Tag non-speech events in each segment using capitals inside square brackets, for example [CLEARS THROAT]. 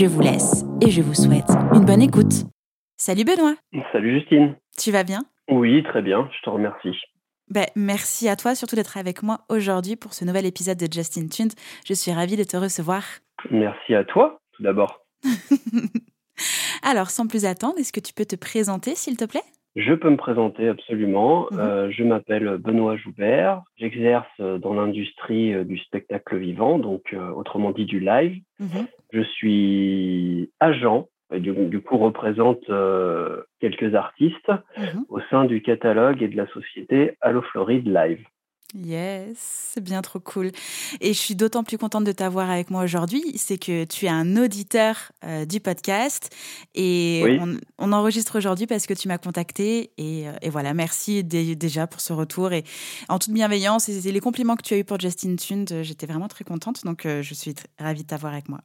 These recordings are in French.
Je vous laisse et je vous souhaite une bonne écoute. Salut Benoît. Salut Justine. Tu vas bien? Oui, très bien, je te remercie. Ben, merci à toi surtout d'être avec moi aujourd'hui pour ce nouvel épisode de Justin Tunes. Je suis ravie de te recevoir. Merci à toi, tout d'abord. [LAUGHS] Alors, sans plus attendre, est-ce que tu peux te présenter, s'il te plaît? Je peux me présenter absolument. Mhm. Euh, je m'appelle Benoît Joubert. J'exerce dans l'industrie euh, du spectacle vivant, donc euh, autrement dit du live. Mhm. Je suis agent et du, du coup représente euh, quelques artistes Mhm. au sein du catalogue et de la société Allo Floride Live. Yes, c'est bien trop cool. Et je suis d'autant plus contente de t'avoir avec moi aujourd'hui, c'est que tu es un auditeur euh, du podcast et Oui. on, on enregistre aujourd'hui parce que tu m'as contacté et, euh, et voilà, merci dé- déjà pour ce retour et en toute bienveillance et les compliments que tu as eu pour Justin Tunes, euh, j'étais vraiment très contente donc euh, je suis ravie de t'avoir avec moi.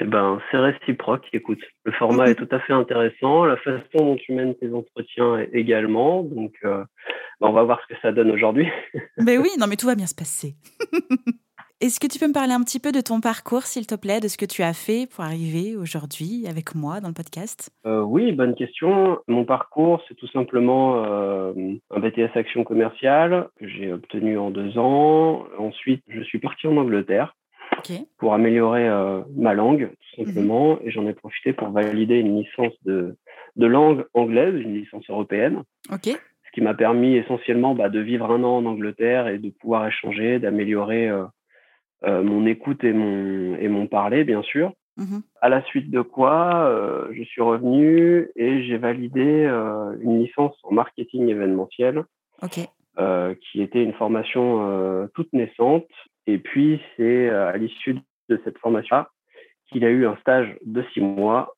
Eh ben, c'est réciproque. Écoute, le format est tout à fait intéressant. La façon dont tu mènes tes entretiens est également. Donc, euh, ben, on va voir ce que ça donne aujourd'hui. [LAUGHS] Ben oui, non mais tout va bien se passer. [LAUGHS] Est-ce que tu peux me parler un petit peu de ton parcours, s'il te plaît, de ce que tu as fait pour arriver aujourd'hui avec moi dans le podcast? Euh, oui, bonne question. Mon parcours, c'est tout simplement euh, un BTS Action commerciale que j'ai obtenu en deux ans. Ensuite, je suis parti en Angleterre Pour améliorer euh, ma langue, tout simplement. Et j'en ai profité pour valider une licence de, de langue anglaise, une licence européenne. Ce qui m'a permis essentiellement bah, de vivre un an en Angleterre et de pouvoir échanger, d'améliorer euh, euh, mon écoute et mon, et mon parler, bien sûr. Mhm. À la suite de quoi, euh, je suis revenu et j'ai validé euh, une licence en marketing événementiel, euh, qui était une formation toute naissante. Et puis, c'est euh, à l'issue de cette formation-là qu'il a eu un stage de six mois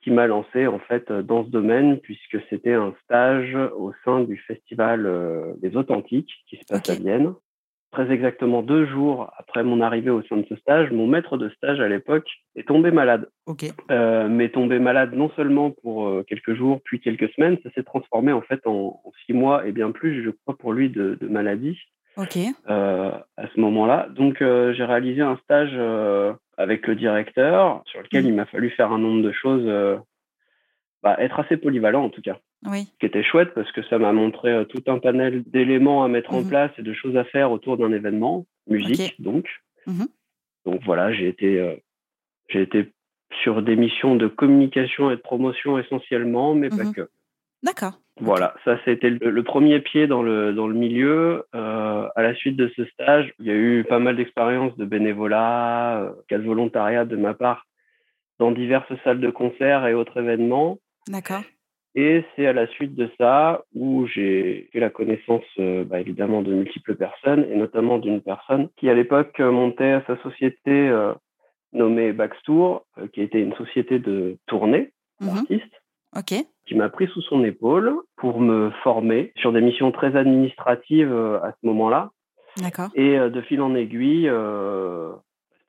qui m'a lancé en fait dans ce domaine puisque c'était un stage au sein du festival euh, des Authentiques qui se passe à Vienne. Très exactement deux jours après mon arrivée au sein de ce stage, mon maître de stage à l'époque est tombé malade. Ok. Euh, mais tombé malade non seulement pour euh, quelques jours puis quelques semaines, ça s'est transformé en fait en, en six mois et bien plus, je crois, pour lui de, de maladie Ok. euh, à ce moment-là. Donc, euh, j'ai réalisé un stage euh, avec le directeur sur lequel Mhm. il m'a fallu faire un nombre de choses, bah, être assez polyvalent en tout cas, Oui. ce qui était chouette parce que ça m'a montré tout un panel d'éléments à mettre en Mhm. place et de choses à faire autour d'un événement, musique donc. Mhm. Donc voilà, j'ai été, j'ai été sur des missions de communication et de promotion essentiellement, mais pas que. D'accord. Voilà, ça c'était le, le premier pied dans le, dans le milieu. Euh, à la suite de ce stage, il y a eu pas mal d'expériences de bénévolat, euh, cas de volontariat de ma part dans diverses salles de concert et autres événements. D'accord. Et c'est à la suite de ça où j'ai fait la connaissance euh, bah, évidemment de multiples personnes et notamment d'une personne qui à l'époque euh, montait sa société euh, nommée Backstour, euh, qui était une société de tournée Mhm. d'artistes Ok. Qui m'a pris sous son épaule pour me former sur des missions très administratives euh, à ce moment-là. D'accord. Et euh, de fil en aiguille, euh,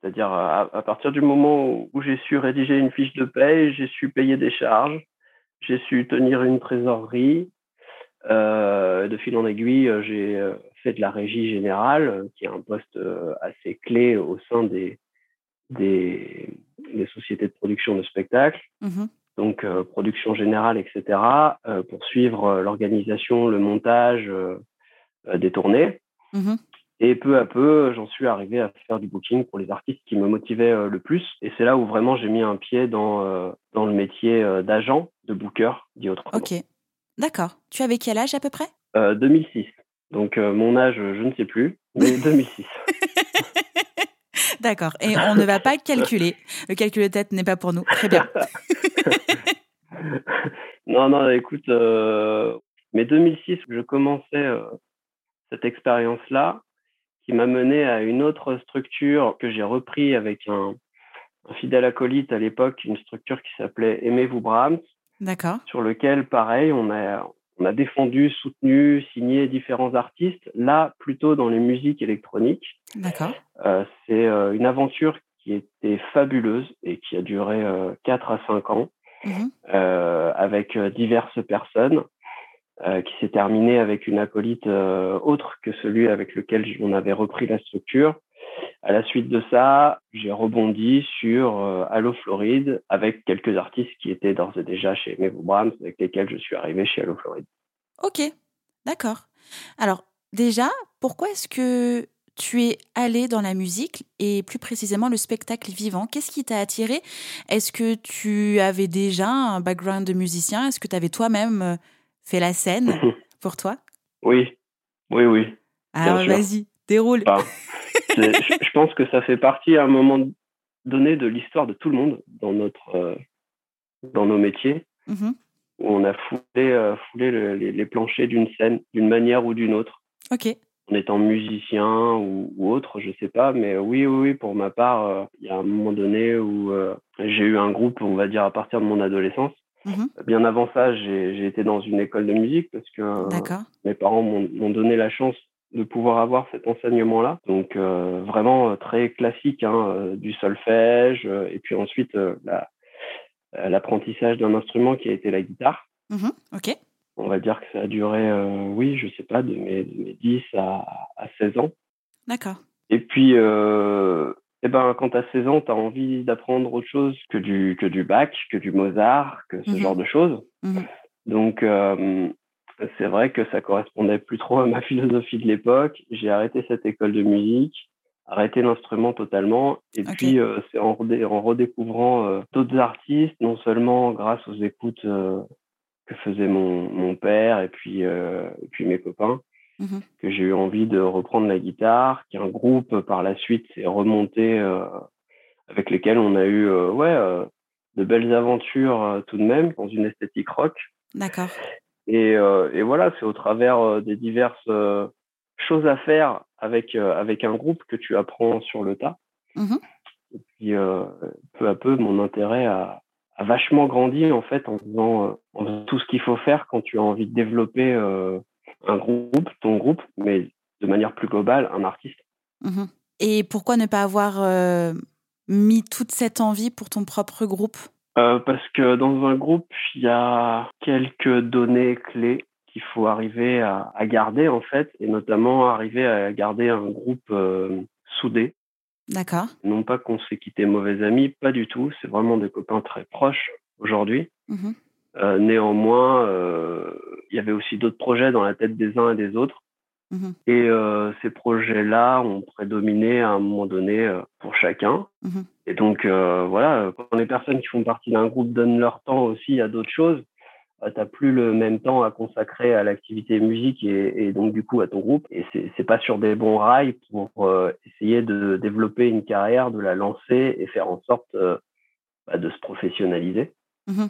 c'est-à-dire à, à partir du moment où, j'ai su rédiger une fiche de paye, j'ai su payer des charges, j'ai su tenir une trésorerie. Euh, de fil en aiguille, j'ai fait de la régie générale, qui est un poste assez clé au sein des, des, des sociétés de production de spectacles Mhm. Donc euh, production générale, etc., euh, pour suivre euh, l'organisation, le montage des tournées. Mhm. Et peu à peu, j'en suis arrivé à faire du booking pour les artistes qui me motivaient euh, le plus. Et c'est là où vraiment j'ai mis un pied dans, euh, dans le métier euh, d'agent, de booker, dit autrement. Ok. D'accord. Tu avais quel âge à peu près? Euh, 2006. Donc mon âge, je ne sais plus, mais [LAUGHS] 2006. [LAUGHS] D'accord. Et on ne va pas calculer. Le calcul de tête n'est pas pour nous. Très bien. [LAUGHS] non, non, écoute, euh, mais 2006, je commençais euh, cette expérience-là, qui m'a mené à une autre structure que j'ai repris avec un, un fidèle acolyte à l'époque, une structure qui s'appelait Aimez-vous Brahms. D'accord. Sur lequel, pareil, on a, on a défendu, soutenu, signé différents artistes, là plutôt dans les musiques électroniques. D'accord. Euh, c'est euh, une aventure qui était fabuleuse et qui a duré euh, 4 à 5 ans Mhm. euh, avec diverses personnes, qui s'est terminée avec une acolyte autre que celui avec lequel on avait repris la structure. À la suite de ça, j'ai rebondi sur euh, Allo Floride avec quelques artistes qui étaient d'ores et déjà chez Mevo Brahms, avec lesquels je suis arrivé chez Allo Floride. Ok, d'accord. Alors déjà, pourquoi est-ce que tu es allé dans la musique et plus précisément le spectacle vivant? Qu'est-ce qui t'a attiré? Est-ce que tu avais déjà un background de musicien? Est-ce que tu avais toi-même euh, fait la scène [LAUGHS] pour toi? Oui, oui, oui. Alors sûr. vas-y, déroule. Enfin, [LAUGHS] je, pense que ça fait partie à un moment donné de l'histoire de tout le monde dans notre euh, dans nos métiers. Mhm. où on a foulé euh, foulé le- les, les planchers d'une scène d'une manière ou d'une autre. Ok, en étant musicien ou, ou autre je sais pas. Mais oui oui pour ma part euh, il y a un moment donné où j'ai eu un groupe on va dire à partir de mon adolescence. Mhm. bien avant ça j'ai été dans une école de musique parce que mes parents m'ont donné la chance de pouvoir avoir cet enseignement-là. Donc euh, vraiment euh, très classique, hein, euh, du solfège, et puis ensuite la- l'apprentissage d'un instrument qui a été la guitare. Mhm. Ok, On va dire que ça a duré, euh, oui, je sais pas, de mes, de mes 10 à, à 16 ans. d'accord. Et puis, euh, eh ben, quand tu as 16 ans, tu as envie d'apprendre autre chose que du, que du Bach, que du Mozart, que ce Mhm. genre de choses. Mhm. Donc, euh, c'est vrai que ça correspondait plus trop à ma philosophie de l'époque. J'ai arrêté cette école de musique, arrêté l'instrument totalement. Et puis, euh, c'est en, redé- en redécouvrant euh, d'autres artistes, non seulement grâce aux écoutes euh, que faisait mon, mon père et puis, et puis mes copains, Mhm. que j'ai eu envie de reprendre la guitare, qu'un groupe par la suite s'est remonté avec lesquels on a eu ouais, de belles aventures tout de même dans une esthétique rock. D'accord. Et, euh, et voilà, c'est au travers euh, des diverses euh, choses à faire avec, avec un groupe que tu apprends sur le tas. Mhm. Et puis, peu à peu, mon intérêt a, a vachement grandi en fait en faisant, en faisant tout ce qu'il faut faire quand tu as envie de développer un groupe, ton groupe, mais de manière plus globale, un artiste. Mhm. Et pourquoi ne pas avoir euh, mis toute cette envie pour ton propre groupe? Euh, parce que dans un groupe, il y a quelques données clés qu'il faut arriver à, à garder en fait, et notamment arriver à garder un groupe euh, soudé. D'accord. Non pas qu'on s'est quitté mauvais amis, pas du tout. C'est vraiment des copains très proches aujourd'hui. Mhm. Euh, néanmoins, il y avait aussi d'autres projets dans la tête des uns et des autres. Mhm. Et euh, ces projets-là ont prédominé à un moment donné euh, pour chacun. Mhm. Et donc, euh, voilà, quand les personnes qui font partie d'un groupe donnent leur temps aussi à d'autres choses, euh, t'as plus le même temps à consacrer à l'activité musique et, et donc du coup à ton groupe. Et c'est pas sur des bons rails pour essayer de développer une carrière, de la lancer et faire en sorte bah, de se professionnaliser. Mhm.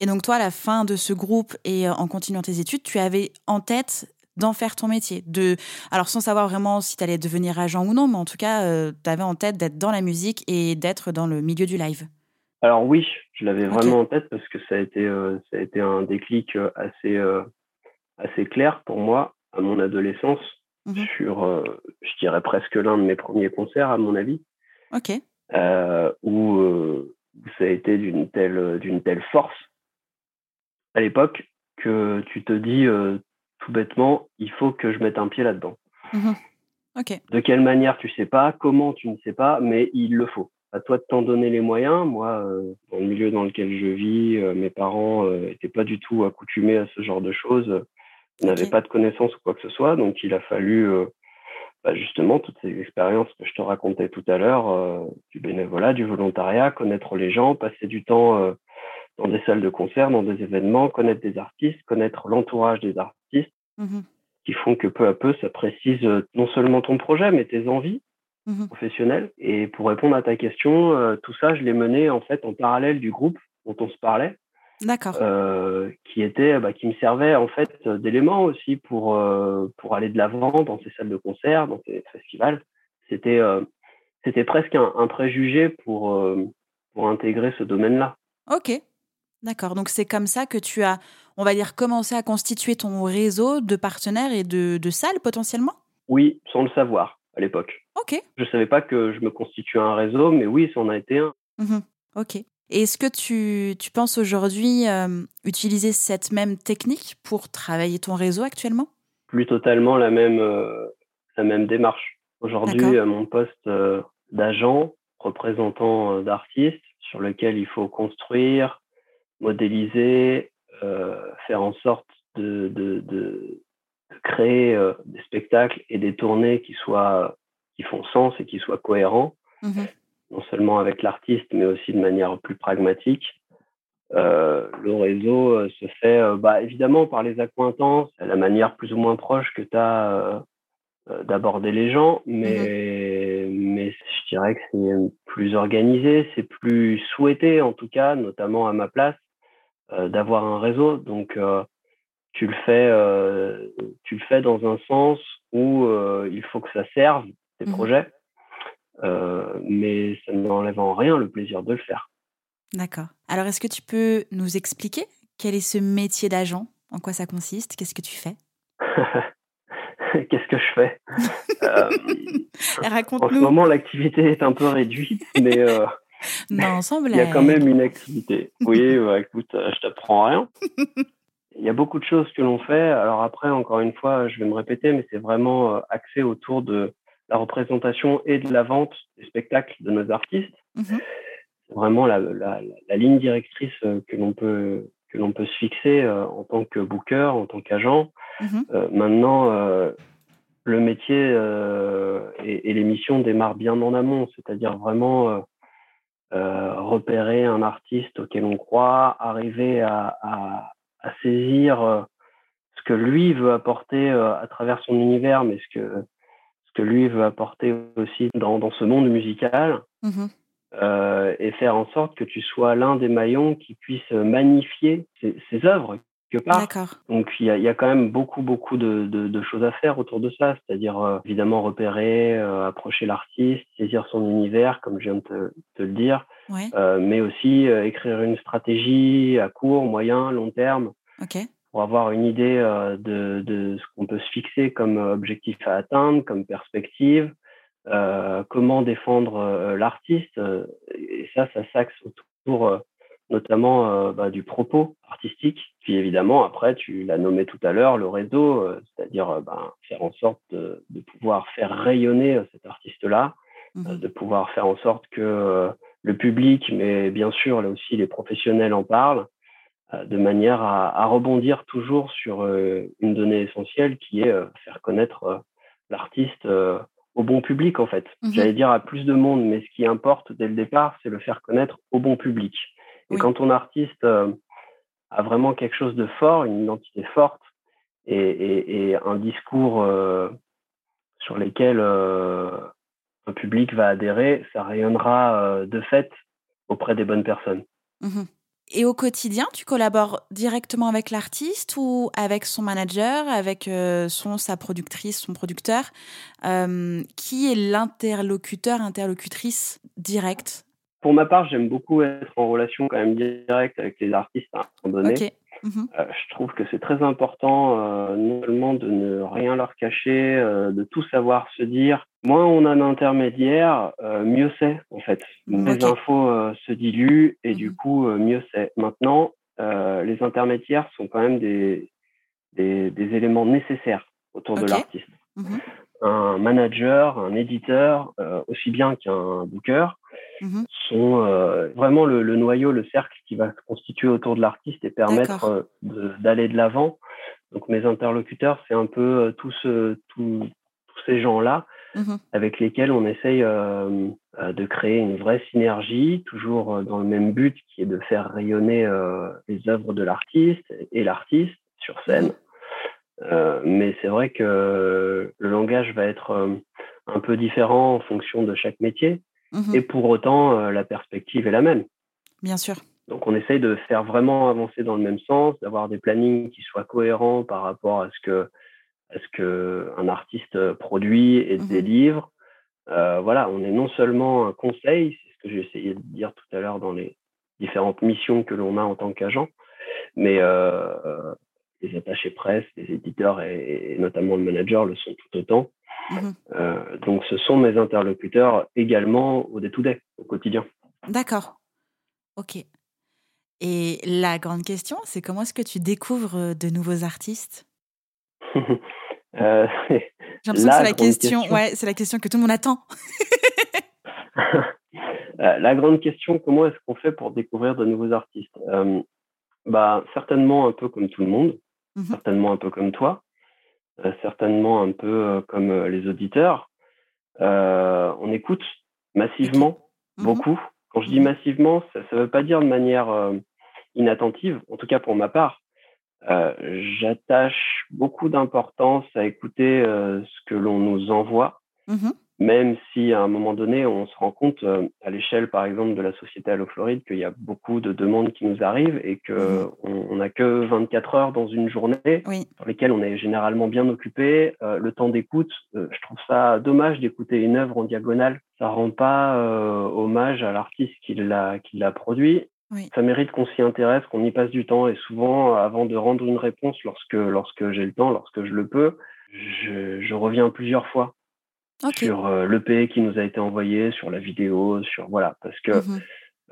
Et donc toi, à la fin de ce groupe et en continuant tes études, tu avais en tête d'en faire ton métier. De, alors sans savoir vraiment si tu allais devenir agent ou non, mais en tout cas, tu avais en tête d'être dans la musique et d'être dans le milieu du live. Alors oui, je l'avais vraiment en tête parce que ça a été, euh, ça a été un déclic euh, assez, euh, assez clair pour moi à mon adolescence Mhm. sur, euh, je dirais presque l'un de mes premiers concerts à mon avis, Ok. euh, où, euh, ça a été d'une telle, d'une telle force à l'époque que tu te dis euh, tout bêtement, il faut que je mette un pied là-dedans. Mhm. De quelle manière, tu sais pas, comment, tu ne sais pas, mais il le faut. À toi de t'en donner les moyens. Moi, euh, dans le milieu dans lequel je vis, euh, mes parents n'étaient pas du tout accoutumés à ce genre de choses. Ils n'avaient pas de connaissances ou quoi que ce soit. Donc, il a fallu euh, bah, justement toutes ces expériences que je te racontais tout à l'heure, euh, du bénévolat, du volontariat, connaître les gens, passer du temps euh, dans des salles de concert, dans des événements, connaître des artistes, connaître l'entourage des artistes, Mhm. qui font que peu à peu, ça précise euh, non seulement ton projet, mais tes envies Mhm. professionnelles. Et pour répondre à ta question, euh, tout ça, je l'ai mené en fait en parallèle du groupe dont on se parlait, D'accord. euh, qui était, bah, qui me servait en fait euh, d'élément aussi pour euh, pour aller de l'avant dans ces salles de concert, dans ces festivals. C'était c'était presque un, préjugé pour, pour intégrer ce domaine-là. Ok, d'accord. Donc c'est comme ça que tu as, on va dire, commencé à constituer ton réseau de partenaires et de, de salles potentiellement? Oui, sans le savoir à l'époque. Ok. Je ne savais pas que je me constituais un réseau, mais oui, ça en a été un. Mmh ok. Et est-ce que tu, tu penses aujourd'hui euh, utiliser cette même technique pour travailler ton réseau actuellement? Plus totalement la même, euh, la même démarche. Aujourd'hui, mon poste d'agent, représentant euh, d'artistes, sur lequel il faut construire, modéliser, euh, faire en sorte de, de, de, créer euh, des spectacles et des tournées qui soient qui font sens et qui soient cohérents, mmh non seulement avec l'artiste, mais aussi de manière plus pragmatique. Euh, le réseau se fait bah, évidemment par les accointances, la manière plus ou moins proche que tu as d'aborder les gens, mmh mais, mais je dirais que c'est plus organisé, c'est plus souhaité en tout cas, notamment à ma place, d'avoir un réseau. Donc euh, tu le fais, tu le fais dans un sens où il faut que ça serve tes mmh projets, mais ça n'enlève en rien le plaisir de le faire. D'accord. Alors est-ce que tu peux nous expliquer quel est ce métier d'agent? En quoi ça consiste? Qu'est-ce que tu fais? [LAUGHS] Qu'est-ce que je fais? [LAUGHS] Euh, En ce moment, l'activité est un peu réduite, mais euh, il y a quand même une activité. [LAUGHS] Oui, bah, écoute, euh, je t'apprends rien. Il y a beaucoup de choses que l'on fait. Alors après, encore une fois, je vais me répéter, mais c'est vraiment axé autour de la représentation et de la vente des spectacles de nos artistes. Mhm. C'est vraiment la, la, la, ligne directrice que l'on peut que l'on peut se fixer en tant que booker, en tant qu'agent. Mhm. Euh, maintenant, euh, le métier euh, et, les missions démarrent bien en amont, c'est-à-dire vraiment repérer un artiste auquel on croit, arriver à, saisir ce que lui veut apporter à travers son univers, mais ce que, ce que lui veut apporter aussi dans, dans ce monde musical, mhm. et faire en sorte que tu sois l'un des maillons qui puisse magnifier ses, ses œuvres, donc il y a, quand même beaucoup beaucoup de, choses à faire autour de ça, c'est-à-dire euh, évidemment repérer, euh, approcher l'artiste, saisir son univers, comme je viens de te, le dire, euh, mais aussi écrire une stratégie à court, moyen, long terme, pour avoir une idée de, ce qu'on peut se fixer comme objectif à atteindre, comme perspective, comment défendre l'artiste, et ça, ça s'axe autour notamment euh, bah, du propos artistique. Puis évidemment, après, tu l'as nommé tout à l'heure, le réseau, euh, c'est-à-dire euh, bah, faire en sorte de, pouvoir faire rayonner cet artiste-là, mmh de pouvoir faire en sorte que le public, mais bien sûr là aussi les professionnels en parlent, de manière à, rebondir toujours sur une donnée essentielle qui est faire connaître l'artiste au bon public en fait. Mmh J'allais dire à plus de monde, mais ce qui importe dès le départ, c'est le faire connaître au bon public. Et quand ton artiste euh, a vraiment quelque chose de fort, une identité forte et, un discours euh, sur lesquels euh, un public va adhérer, ça rayonnera de fait auprès des bonnes personnes. Mmh et au quotidien, tu collabores directement avec l'artiste ou avec son manager, avec son, sa productrice, son producteur Qui est l'interlocuteur, interlocutrice directe pour ma part, j'aime beaucoup être en relation quand même directe avec les artistes à un moment donné. Mhm. Euh, je trouve que c'est très important euh, non seulement de ne rien leur cacher, euh, de tout savoir se dire. Moins on a un intermédiaire, mieux c'est en fait. Les infos se diluent et du mhm. coup mieux c'est. Maintenant, les intermédiaires sont quand même des, des, éléments nécessaires autour de l'artiste. Mhm. Un manager, un éditeur, aussi bien qu'un booker, Mmh sont euh, vraiment le, noyau, le cercle qui va se constituer autour de l'artiste et permettre euh, d'aller de l'avant. Donc mes interlocuteurs, c'est un peu euh, tous, tous ces gens-là mmh avec lesquels on essaye de créer une vraie synergie, toujours dans le même but qui est de faire rayonner les œuvres de l'artiste et l'artiste sur mmh scène. mais c'est vrai que le langage va être un peu différent en fonction de chaque métier. Mmh et pour autant, euh, la perspective est la même. Bien sûr. Donc on essaye de faire vraiment avancer dans le même sens, d'avoir des plannings qui soient cohérents par rapport à ce que, à ce que un artiste produit et mmh délivre, voilà, on est non seulement un conseil, c'est ce que j'ai essayé de dire tout à l'heure dans les différentes missions que l'on a en tant qu'agent, mais les attachés presse, les éditeurs et, notamment le manager le sont tout autant. Mmh donc, ce sont mes interlocuteurs également au day-to-day, au quotidien. D'accord. Ok. Et la grande question, c'est comment est-ce que tu découvres de nouveaux artistes? [LAUGHS] Euh, J'ai l'impression que c'est la question, Ouais, c'est la question que tout le monde attend. [LAUGHS] Euh, la grande question, comment est-ce qu'on fait pour découvrir de nouveaux artistes? Euh, bah, Certainement un peu comme tout le monde, mmh certainement un peu comme toi, certainement un peu comme les auditeurs. on écoute massivement, mmh beaucoup. Quand je dis mmh massivement, ça ne veut pas dire de manière inattentive, en tout cas pour ma part. Euh, j'attache beaucoup d'importance à écouter euh, ce que l'on nous envoie, mmh même si à un moment donné, on se rend compte euh, à l'échelle, par exemple, de la société Allo Floride, qu'il y a beaucoup de demandes qui nous arrivent et que mmh on n'a que 24 heures dans une journée, oui. sur lesquelles on est généralement bien occupé. le temps d'écoute, je trouve ça dommage d'écouter une œuvre en diagonale. Ça rend pas hommage à l'artiste qui l'a qui l'a produit ça mérite qu'on s'y intéresse, qu'on y passe du temps. Et souvent, avant de rendre une réponse, lorsque, lorsque j'ai le temps, lorsque je le peux, je, reviens plusieurs fois sur euh, l'EP qui nous a été envoyé, sur la vidéo, sur voilà, parce que mmh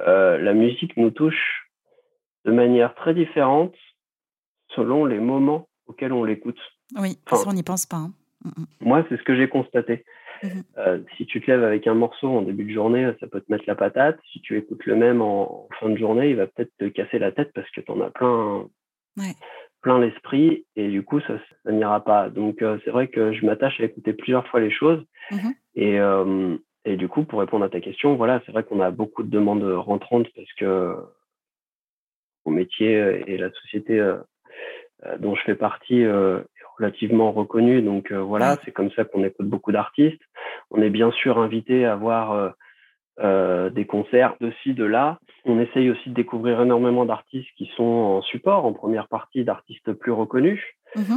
euh, la musique nous touche de manière très différente selon les moments auxquels on l'écoute. Oui, parce qu'on n'y pense pas. Hein. Moi, c'est ce que j'ai constaté. Mmh euh, si tu te lèves avec un morceau en début de journée, ça peut te mettre la patate. Si tu écoutes le même en, fin de journée, il va peut-être te casser la tête parce que tu en as plein, plein l'esprit et du coup, ça, n'ira pas. Donc, euh, c'est vrai que je m'attache à écouter plusieurs fois les choses. Mmh et, euh, et du coup, pour répondre à ta question, voilà, c'est vrai qu'on a beaucoup de demandes rentrantes parce que mon métier et la société dont je fais partie relativement reconnu. Donc euh, voilà, c'est comme ça qu'on écoute beaucoup d'artistes. On est bien sûr invité à voir euh, euh, des concerts de ci, de là. On essaye aussi de découvrir énormément d'artistes qui sont en support, en première partie d'artistes plus reconnus. Mmh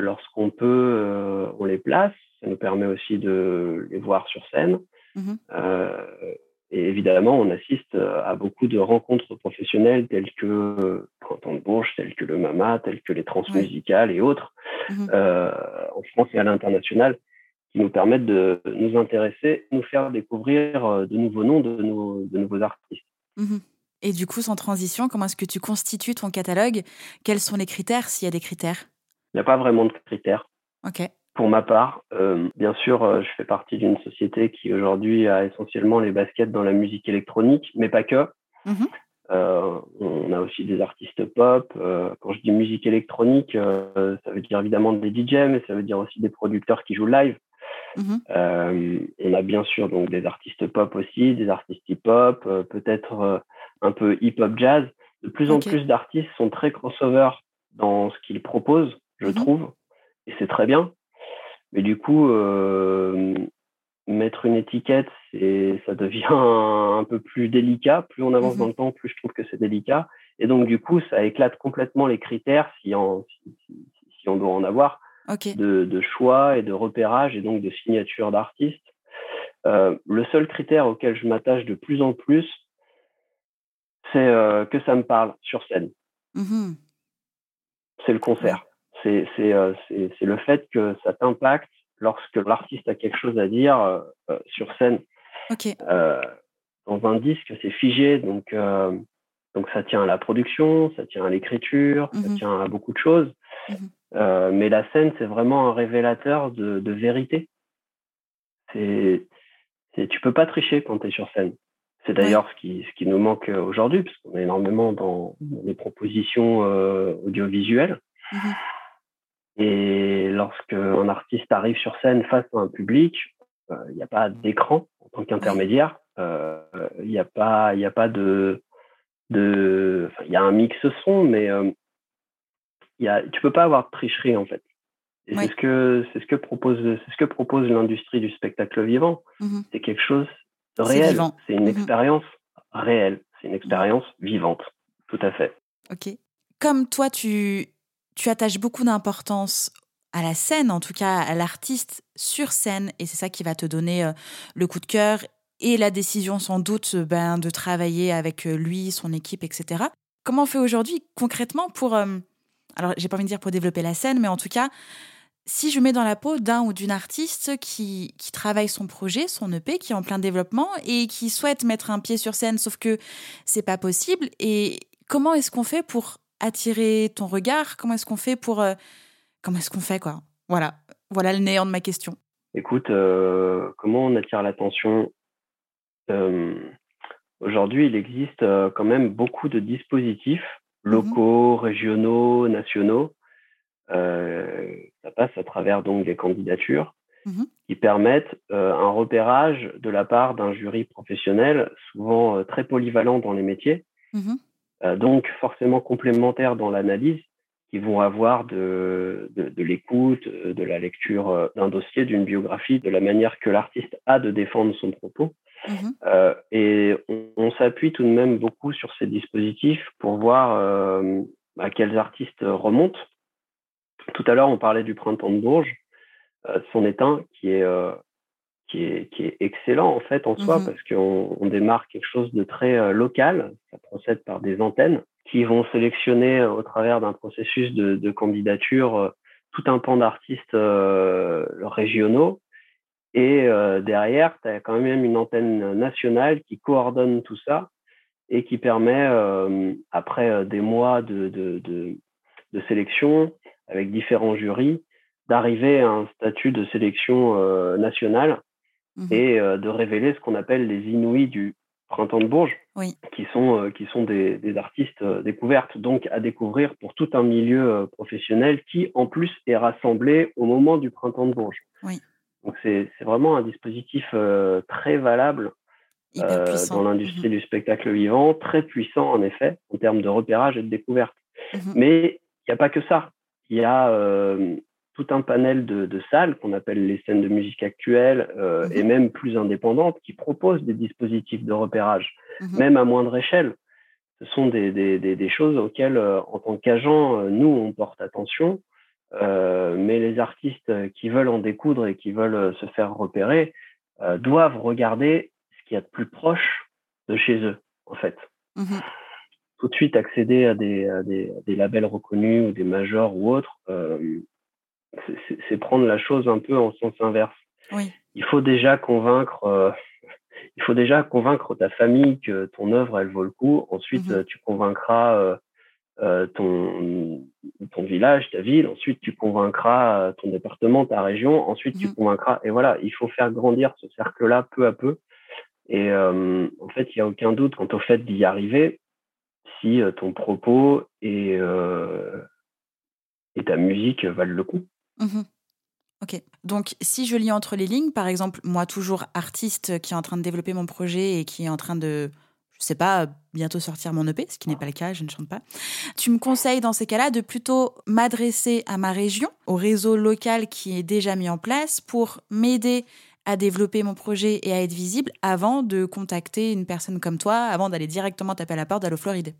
lorsqu'on peut, on les place. Ça nous permet aussi de les voir sur scène. Mmh et évidemment, on assiste euh, à beaucoup de rencontres professionnelles telles que Printemps de Bourges, telles que le MAMA, telles que les transmusicales et autres, mmh euh, en France et à l'international, qui nous permettent de nous intéresser, nous faire découvrir euh, de nouveaux noms, de, de nouveaux artistes. Mmh et du coup, sans transition, comment est-ce que tu constitues ton catalogue? Quels sont les critères, s'il y a des critères? Il n'y a pas vraiment de critères. Ok. Pour ma part, euh, bien sûr, euh, je fais partie d'une société qui aujourd'hui a essentiellement les baskets dans la musique électronique, mais pas que. Mhm. Euh, on a aussi des artistes pop. quand je dis musique électronique, ça veut dire évidemment des DJ, mais ça veut dire aussi des producteurs qui jouent live. Mhm. on a bien sûr donc des artistes pop aussi, des artistes hip-hop, peut-être un peu hip-hop jazz. De plus en plus d'artistes sont très crossover dans ce qu'ils proposent, je mhm. trouve, et c'est très bien. Mais du coup, euh, mettre une étiquette, c'est, ça devient [LAUGHS] un, peu plus délicat. Plus on avance mmh dans le temps, plus je trouve que c'est délicat. Et donc, du coup, ça éclate complètement les critères, si, on doit en avoir, de, de, choix et de repérage et donc de signature d'artistes. Euh, le seul critère auquel je m'attache de plus en plus, c'est euh, que ça me parle sur scène. Mmh c'est le concert. Euh, c'est le fait que ça t'impacte lorsque l'artiste a quelque chose à dire sur scène. dans un disque, c'est figé, donc, donc ça tient à la production, ça tient à l'écriture, ça mmh tient à beaucoup de choses. Mmh mais la scène, c'est vraiment un révélateur de, de vérité. C'est, tu peux pas tricher quand tu es sur scène. C'est d'ailleurs ce, qui, ce qui nous manque aujourd'hui, parce qu'on est énormément dans, les propositions audiovisuelles. Mmh et lorsque un artiste arrive sur scène face à un public, euh, il n'y a pas d'écran en tant qu'intermédiaire. Euh, il n'y a pas, il n'y a pas de, de, il y a un mix son, mais euh, il y a, tu peux pas avoir de tricherie en fait. C'est ce que c'est ce que propose c'est ce que propose l'industrie du spectacle vivant. Mmh c'est quelque chose de réel. C'est une mmh expérience réelle. C'est une expérience vivante. Tout à fait. Ok. Comme toi, tu tu attaches beaucoup d'importance à la scène, en tout cas à l'artiste sur scène, et c'est ça qui va te donner le coup de cœur et la décision sans doute ben, de travailler avec lui, son équipe, etc. Comment on fait aujourd'hui concrètement pour, alors j'ai pas envie de dire pour développer la scène, mais en tout cas si je mets dans la peau d'un ou d'une artiste qui, qui, travaille son projet, son EP, qui est en plein développement et qui souhaite mettre un pied sur scène, sauf que c'est pas possible. Et comment est-ce qu'on fait pour attirer ton regard? Comment est-ce qu'on fait pour euh, comment est-ce qu'on fait quoi? Voilà, voilà le néant de ma question. Écoute, euh, comment on attire l'attention? euh, Aujourd'hui, il existe quand même beaucoup de dispositifs mmh locaux, régionaux, nationaux. Euh, ça passe à travers donc des candidatures mmh qui permettent euh, un repérage de la part d'un jury professionnel, souvent euh, très polyvalent dans les métiers, mmh donc forcément complémentaires dans l'analyse, qui vont avoir de, de, l'écoute, de la lecture d'un dossier, d'une biographie, de la manière que l'artiste a de défendre son propos. Mmh et on, s'appuie tout de même beaucoup sur ces dispositifs pour voir à quels artistes remontent tout à l'heure, on parlait du printemps de Bourges. Euh, c'en est un qui est, euh, qui, est, qui est excellent en fait en soi mmh parce qu'on on démarre quelque chose de très euh, local. Ça procède par des antennes qui vont sélectionner au travers d'un processus de, de candidature tout un pan d'artistes régionaux. Et derrière, tu as quand même une antenne nationale qui coordonne tout ça et qui permet, après des mois de, de, de, de sélection, avec différents jurys, d'arriver à un statut de sélection euh, nationale mmh et euh, de révéler ce qu'on appelle les Inouïs du Printemps de Bourges, qui sont, euh, qui sont des, des artistes découvertes, donc à découvrir pour tout un milieu professionnel qui, en plus, est rassemblé au moment du Printemps de Bourges. Donc c'est vraiment un dispositif très valable dans l'industrie mmh du spectacle vivant, très puissant en effet, en termes de repérage et de découverte. Mmh Mais il n'y a pas que ça il y a euh, tout un panel de, salles qu'on appelle les scènes de musique actuelles euh, et même plus indépendantes qui proposent des dispositifs de repérage, même à moindre échelle. Ce sont des, choses auxquelles, euh, en tant qu'agent, nous, on porte attention. Mais les artistes qui veulent en découdre et qui veulent se faire repérer doivent regarder ce qu'il y a de plus proche de chez eux, en fait. Mhm tout de suite accéder à des, des, labels reconnus ou des majors ou autres, euh, c'est prendre la chose un peu en sens inverse. Il faut déjà convaincre, euh, il faut déjà convaincre ta famille que ton œuvre elle vaut le coup. Ensuite, mm-hmm. tu convaincras euh, ton ton village, ta ville. Ensuite, tu convaincras ton département, ta région. Ensuite, tu mm-hmm. convaincras. Et voilà, il faut faire grandir ce cercle-là peu à peu. Et en fait, il n'y a aucun doute quant au fait d'y arriver si euh, ton propos et, euh, et ta musique valent le coup. Mmh ok. Donc, si je lis entre les lignes, par exemple, moi, toujours artiste qui est en train de développer mon projet et qui est en train de, je sais pas, bientôt sortir mon EP, ce qui n'est pas le cas, je ne chante pas. Tu me conseilles dans ces cas-là de plutôt m'adresser à ma région, au réseau local qui est déjà mis en place pour m'aider à développer mon projet et à être visible avant de contacter une personne comme toi, avant d'aller directement taper à la porte d'Allo Floride.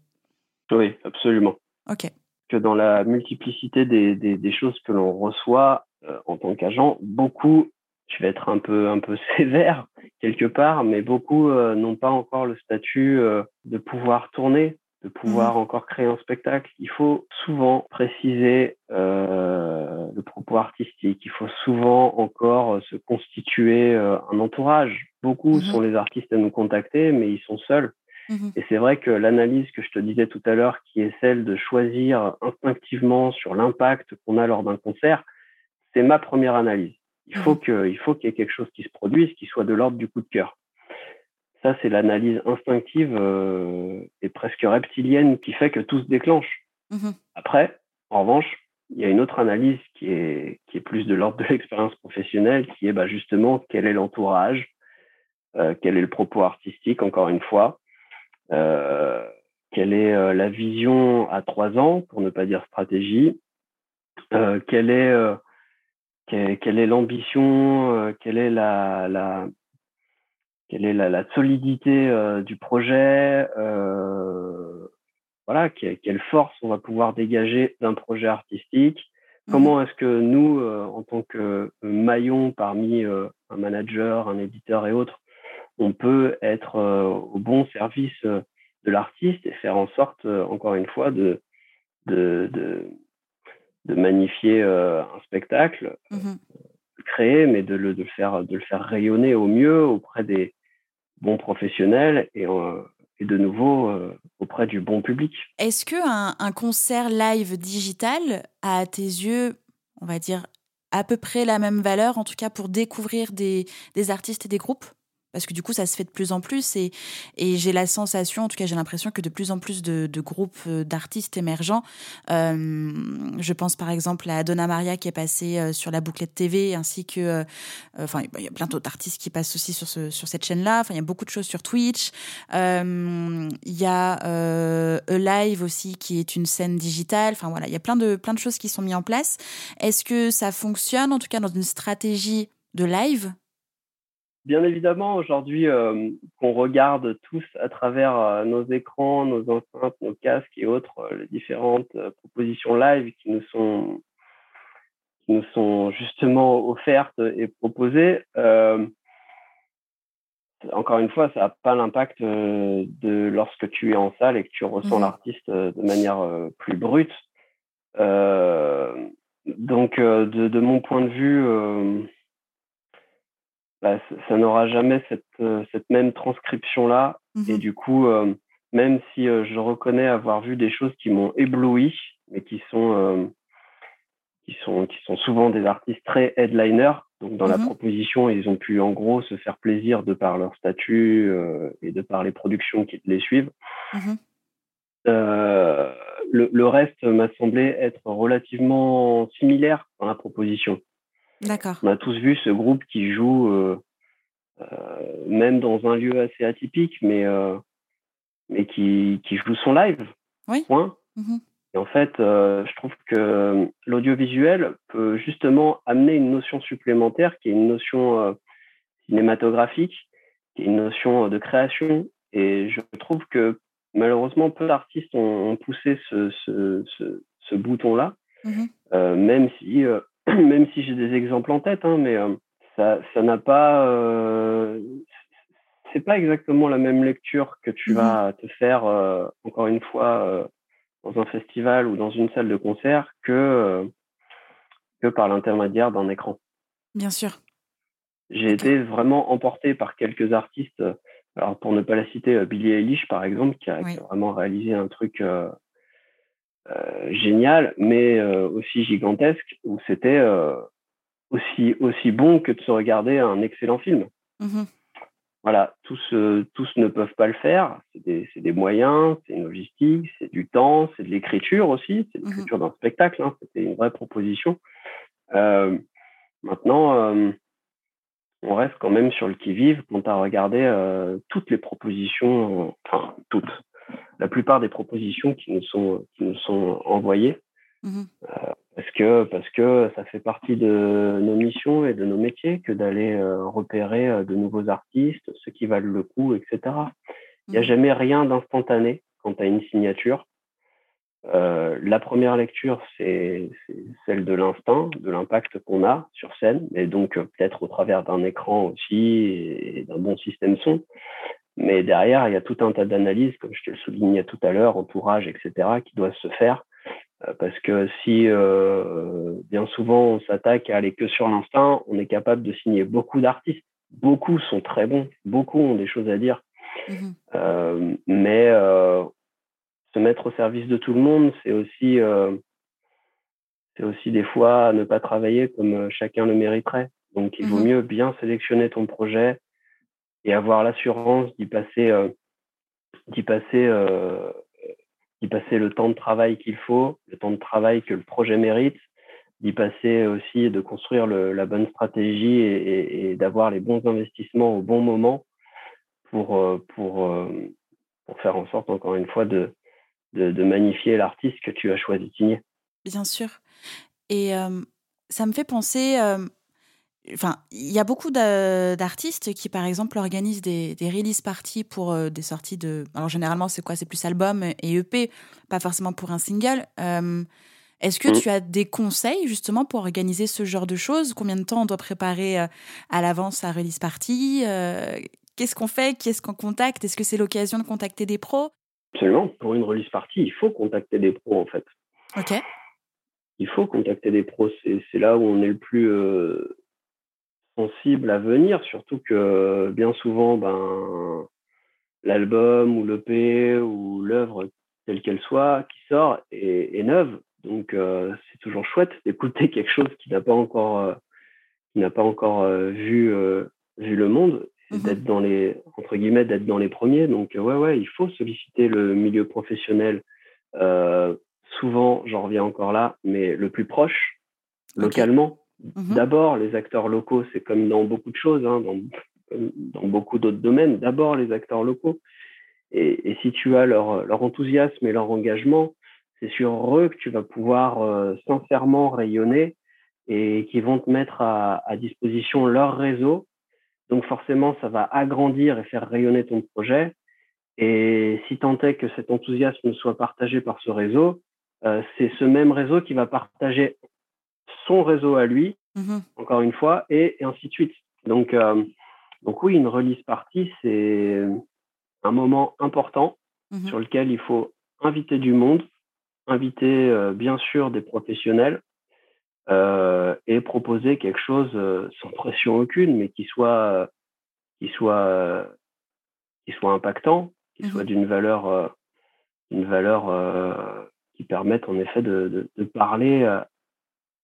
Oui, absolument. Ok. Que dans la multiplicité des, des, choses que l'on reçoit euh, en tant qu'agent, beaucoup, je vais être un peu, un peu [LAUGHS] sévère quelque part, mais beaucoup euh, n'ont pas encore le statut euh, de pouvoir tourner, de pouvoir mhm. encore créer un spectacle. Il faut souvent préciser le propos artistique. Il faut souvent encore se constituer un entourage. Beaucoup mhm. sont les artistes à nous contacter, mais ils sont seuls. Mmh et c'est vrai que l'analyse que je te disais tout à l'heure, qui est celle de choisir instinctivement sur l'impact qu'on a lors d'un concert, c'est ma première analyse. Il faut qu'il y ait quelque chose qui se produise, qui soit de l'ordre du coup de cœur. Ça, c'est l'analyse instinctive euh, et presque reptilienne qui fait que tout se déclenche. Mmh Après, en revanche, il y a une autre analyse qui est, qui est plus de l'ordre de [LAUGHS] l'expérience professionnelle, qui est bah, justement quel est l'entourage, euh, quel est le propos artistique, encore une fois, euh, quelle est la vision à trois ans, pour ne pas dire stratégie Quelle est quelle, est l'ambition Quelle est la, la quelle est la, la solidité du projet Voilà, quelle, quelle force on va pouvoir dégager d'un projet artistique. Mmh. Comment est-ce que nous, en tant que maillon parmi un manager, un éditeur et autres, on peut être au bon service de l'artiste et faire en sorte, encore une fois, de, de, de, magnifier un spectacle, mmh créer, mais de le, de, faire, de le faire rayonner au mieux auprès des bons professionnels et, et de nouveau auprès du bon public. Est-ce que un, concert live digital a à tes yeux, on va dire, à peu près la même valeur, en tout cas pour découvrir des, des artistes et des groupes? Parce que du coup, ça se fait de plus en plus et, et j'ai la sensation, en tout cas, j'ai l'impression que de plus en plus de, groupes euh, d'artistes émergents, euh, je pense par exemple à Donna Maria qui est passée euh, sur la bouclette TV, ainsi que, enfin, il y a plein d'autres artistes qui passent aussi sur, ce, sur cette chaîne-là. Enfin, il y a beaucoup de choses sur Twitch. il y a Live aussi qui est une scène digitale. Enfin voilà, il y a plein de, plein de choses qui sont mises en place. Est-ce que ça fonctionne, en tout cas dans une stratégie de live? Bien évidemment, aujourd'hui, euh, qu'on regarde tous à travers euh, nos écrans, nos enceintes, nos casques et autres, euh, les différentes propositions live qui nous sont qui nous sont justement offertes et proposées. encore une fois, ça n'a pas l'impact de lorsque tu es en salle et que tu ressens mmh l'artiste de manière plus brute. donc, de, de, mon point de vue, bah, ça n'aura jamais cette, euh, cette même transcription-là. Mmh et du coup, euh, même si euh, je reconnais avoir vu des choses qui m'ont ébloui, mais qui sont, qui, sont, qui sont souvent des artistes très headliner, donc dans la mmh proposition, ils ont pu en gros se faire plaisir de par leur statut et de par les productions qui les suivent. Mmh le, le, reste m'a semblé être relativement similaire dans la proposition. D'accord. On a tous vu ce groupe qui joue, euh, euh, même dans un lieu assez atypique, mais, euh, mais qui, qui, joue son live. Oui. Point. Mmh Et en fait, je trouve que l'audiovisuel peut justement amener une notion supplémentaire qui est une notion cinématographique, qui est une notion de création. Et je trouve que malheureusement, peu d'artistes ont, poussé ce, ce, ce, bouton-là, mmh même si [CLEARS THROAT] même si j'ai des exemples en tête, hein, mais euh, ça, ça n'a pas, euh, c'est pas exactement la même lecture que tu mmh vas te faire euh, encore une fois dans un festival ou dans une salle de concert que que par l'intermédiaire d'un écran. Bien sûr. J'ai été vraiment emporté par quelques artistes. Alors pour ne pas la citer, Billie Eilish par exemple, qui a, vraiment réalisé un truc génial, mais euh, aussi gigantesque, où c'était euh, aussi, aussi bon que de se regarder un excellent film. Mmh voilà, tous, tous ne peuvent pas le faire. C'est des, des, moyens, c'est une logistique, c'est du temps, c'est de l'écriture aussi. C'est mmh l'écriture d'un spectacle. Hein, C'était une vraie proposition. Euh, maintenant, on reste quand même sur le qui-vive quand à regarder toutes les propositions, enfin toutes, la plupart des propositions qui nous sont, qui nous sont envoyées. Mmh euh, parce, que, parce que ça fait partie de nos missions et de nos métiers que d'aller euh, repérer euh, de nouveaux artistes, ceux qui valent le coup, etc. Il n'y a mmh jamais rien d'instantané quant à une signature. la première lecture, c'est celle de l'instinct, de l'impact qu'on a sur scène, et donc peut-être au travers d'un écran aussi et d'un bon système son. Mais derrière, il y a tout un tas d'analyses, comme je te le soulignais tout à l'heure, entourage, etc., qui doivent se faire. Euh, parce que si euh, bien souvent on s'attaque à aller que sur l'instinct, on est capable de signer beaucoup d'artistes. Beaucoup sont très bons, beaucoup ont des choses à dire. Mmh euh, mais euh, se mettre au service de tout le monde, c'est aussi, c'est aussi des fois ne pas travailler comme chacun le mériterait. Donc il vaut mmh mieux bien sélectionner ton projet, et avoir l'assurance d'y passer, euh, passer, euh, passer le temps de travail qu'il faut, le temps de travail que le projet mérite, d'y passer aussi de construire la bonne stratégie et, d'avoir les bons investissements au bon moment pour, euh, pour, pour faire en sorte, encore une fois, de, de magnifier l'artiste que tu as choisi de signer. Bien sûr. Et ça me fait penser, Enfin, il y a beaucoup d'artistes qui, par exemple, organisent des, des release parties pour euh, des sorties de. Alors, généralement, c'est quoi? C'est plus album et EP, pas forcément pour un single. Euh, Est-ce que mmh. tu as des conseils justement pour organiser ce genre de choses? Combien de temps on doit préparer à l'avance la release party? Qu'est-ce qu'on fait? Qui est-ce qu'on contacte? Est-ce que c'est l'occasion de contacter des pros? Absolument. Pour une release party, il faut contacter des pros en fait. Ok. Il faut contacter des pros. C'est là où on est le plus à venir, surtout que bien souvent, ben, l'album ou l'EP ou l'œuvre telle qu'elle soit qui sort est, neuve. Donc euh, c'est toujours chouette d'écouter [LAUGHS] quelque chose qui n'a pas encore euh, qui n'a pas encore euh, vu vu le monde mmh d'être dans les entre guillemets d'être dans les premiers. Donc ouais ouais, il faut solliciter le milieu professionnel. souvent, j'en reviens encore là, mais le plus proche, localement. Mmh D'abord les acteurs locaux, c'est comme dans beaucoup de choses, hein, dans, beaucoup d'autres domaines. D'abord les acteurs locaux. Et, si tu as leur, enthousiasme et leur engagement, c'est sur eux que tu vas pouvoir euh, sincèrement rayonner et qui vont te mettre à, à, disposition leur réseau. Donc forcément, ça va agrandir et faire rayonner ton projet. Et si tant est que cet enthousiasme soit partagé par ce réseau, euh, c'est ce même réseau qui va partager son réseau à lui, mmh encore une fois, et, et, ainsi de suite. Donc, euh, donc oui, une release party, c'est un moment important mmh sur lequel il faut inviter du monde, inviter euh, bien sûr des professionnels euh, et proposer quelque chose sans pression aucune, mais qui soit qui soit qui soit impactant, qui soit mmh d'une valeur une valeur qui permette en effet de, de, parler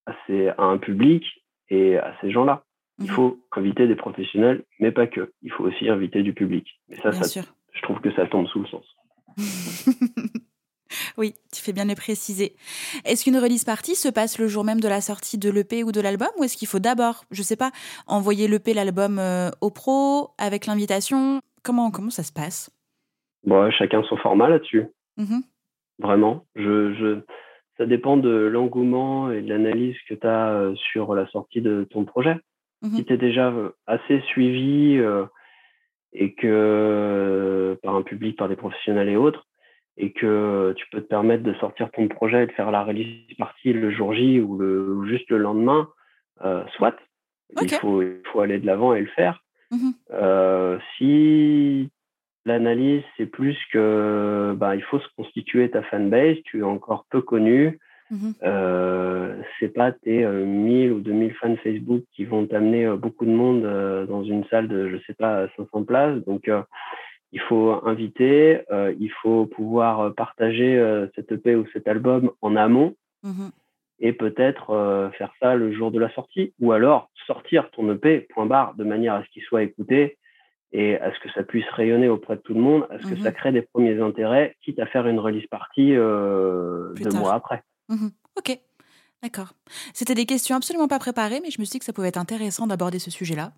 à, ces, à un public et à ces gens-là. Il mmh faut inviter des professionnels, mais pas que. Il faut aussi inviter du public. Mais ça, ça je trouve que ça tombe sous le sens. [LAUGHS] Oui, tu fais bien de le préciser. Est-ce qu'une release party se passe le jour même de la sortie de l'EP ou de l'album ou est-ce qu'il faut d'abord, je sais pas, envoyer l'EP, l'album euh, au pro avec l'invitation? Comment, comment ça se passe? Bon, Chacun son format là-dessus. Mmh Vraiment. Je, je, ça dépend de l'engouement et de l'analyse que tu as euh, sur la sortie de ton projet. Mmh si tu es déjà euh, assez suivi et que par un public, par des professionnels et autres, et que tu peux te permettre de sortir ton projet et de faire la release partie le jour J ou, le, juste le lendemain, euh, soit. Il, faut, il faut aller de l'avant et le faire. Mmh euh, si l'analyse, c'est plus que bah, il faut se constituer ta fanbase, tu es encore peu connu, mmh euh, c'est pas tes 1000 ou 2000 fans Facebook qui vont t'amener beaucoup de monde dans une salle de, je sais pas, 500 places. Donc, il faut inviter, euh, il faut pouvoir euh, partager euh, cette EP ou cet album en amont. Mmh et peut-être faire ça le jour de la sortie. Ou alors sortir ton EP point barre de manière à ce qu'il soit écouté et à ce que ça puisse rayonner auprès de tout le monde, à ce que mmh ça crée des premiers intérêts, quitte à faire une release partie deux mois après. Mmh ok, d'accord. C'était des questions absolument pas préparées, mais je me suis dit que ça pouvait être intéressant d'aborder ce sujet-là.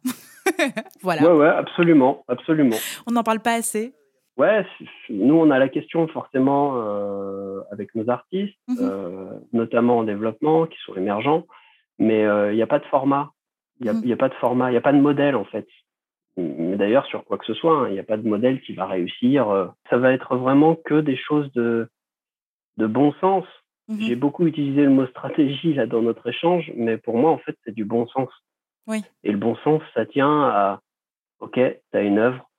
[LAUGHS] voilà. Ouais, ouais, absolument, absolument. On n'en parle pas assez. Ouais, nous on a la question forcément euh, avec nos artistes, mmh euh, notamment en développement, qui sont émergents, mais euh, il n'y a pas de format, il n'y a, a, pas de format, il n'y a pas de modèle en fait. Mais d'ailleurs sur quoi que ce soit, hein, il n'y a pas de modèle qui va réussir. Ça va être vraiment que des choses de, de bon sens. Mmh J'ai beaucoup utilisé le mot stratégie là dans notre échange, mais pour moi en fait c'est du bon sens. Et le bon sens, ça tient à, OK, tu as une œuvre,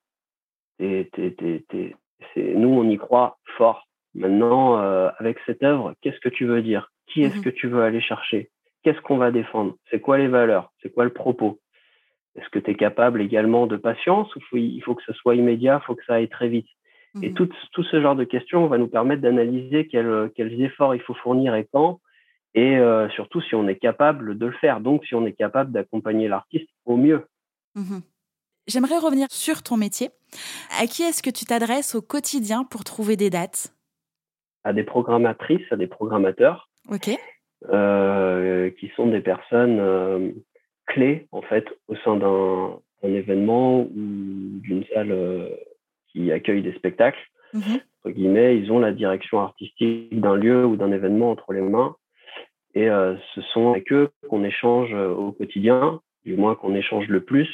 nous, on y croit fort. Maintenant, euh, avec cette œuvre, qu'est-ce que tu veux dire? Qui est-ce mmh que tu veux aller chercher? Qu'est-ce qu'on va défendre? C'est quoi les valeurs? C'est quoi le propos? Est-ce que tu es capable également de patience ou il faut que ce soit immédiat, il faut que ça aille très vite? Et mmh tout, tout, ce genre de questions va nous permettre d'analyser quels, quels efforts il faut fournir et quand, et euh, surtout si on est capable de le faire, donc si on est capable d'accompagner l'artiste au mieux. Mmh J'aimerais revenir sur ton métier. À qui est-ce que tu t'adresses au quotidien pour trouver des dates? À des programmatrices, à des programmateurs. Ok. Euh, qui sont des personnes euh, clés en fait au sein d'un événement ou d'une salle qui accueille des spectacles. Mmh entre guillemets, ils ont la direction artistique d'un lieu ou d'un événement entre les mains et euh, ce sont avec eux qu'on échange euh, au quotidien, du moins qu'on échange le plus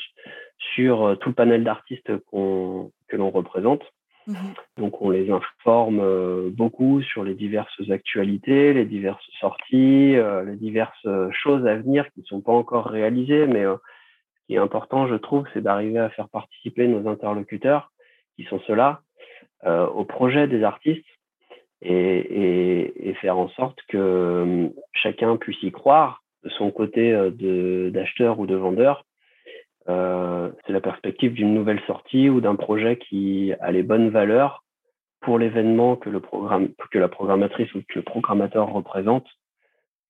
sur euh, tout le panel d'artistes que l'on représente. Mmh Donc on les informe beaucoup sur les diverses actualités, les diverses sorties, les diverses choses à venir qui ne sont pas encore réalisées. Mais ce qui est important, je trouve, c'est d'arriver à faire participer nos interlocuteurs, qui sont ceux-là, au projet des artistes et, faire en sorte que chacun puisse y croire de son côté d'acheteur ou de vendeur euh, c'est la perspective d'une nouvelle sortie ou d'un projet qui a les bonnes valeurs pour l'événement que, le programme, que la programmatrice ou que le programmateur représente,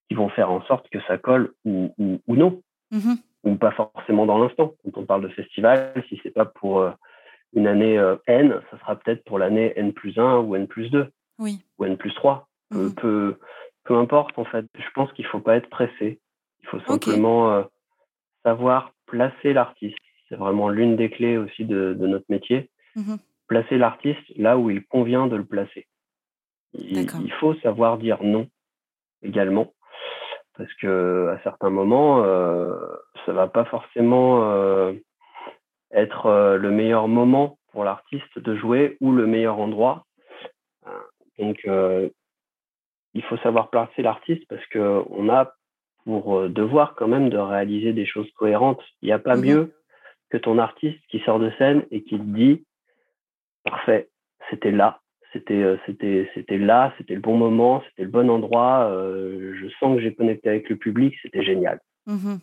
qui vont faire en sorte que ça colle ou, ou, non, mmh ou pas forcément dans l'instant. Quand on parle de festival, si c'est pas pour euh, une année euh, N, ça sera peut-être pour l'année N plus 1 ou N plus 2 oui. ou N plus 3. Peu, mmh peu, peu, importe, en fait. Je pense qu'il faut pas être pressé. Il faut simplement savoir placer l'artiste. C'est vraiment l'une des clés aussi de, notre métier. Mmh placer l'artiste là où il convient de le placer. Il, faut savoir dire non également, parce que à certains moments, euh, ça va pas forcément euh, être euh, le meilleur moment pour l'artiste de jouer ou le meilleur endroit. Donc, il faut savoir placer l'artiste parce que on a pour euh, devoir quand même de réaliser des choses cohérentes. Il n'y a pas mmh mieux que ton artiste qui sort de scène et qui te dit parfait, c'était là, c'était euh, c'était c'était là, c'était le bon moment, c'était le bon endroit, euh, je sens que j'ai connecté avec le public, c'était génial. Mmh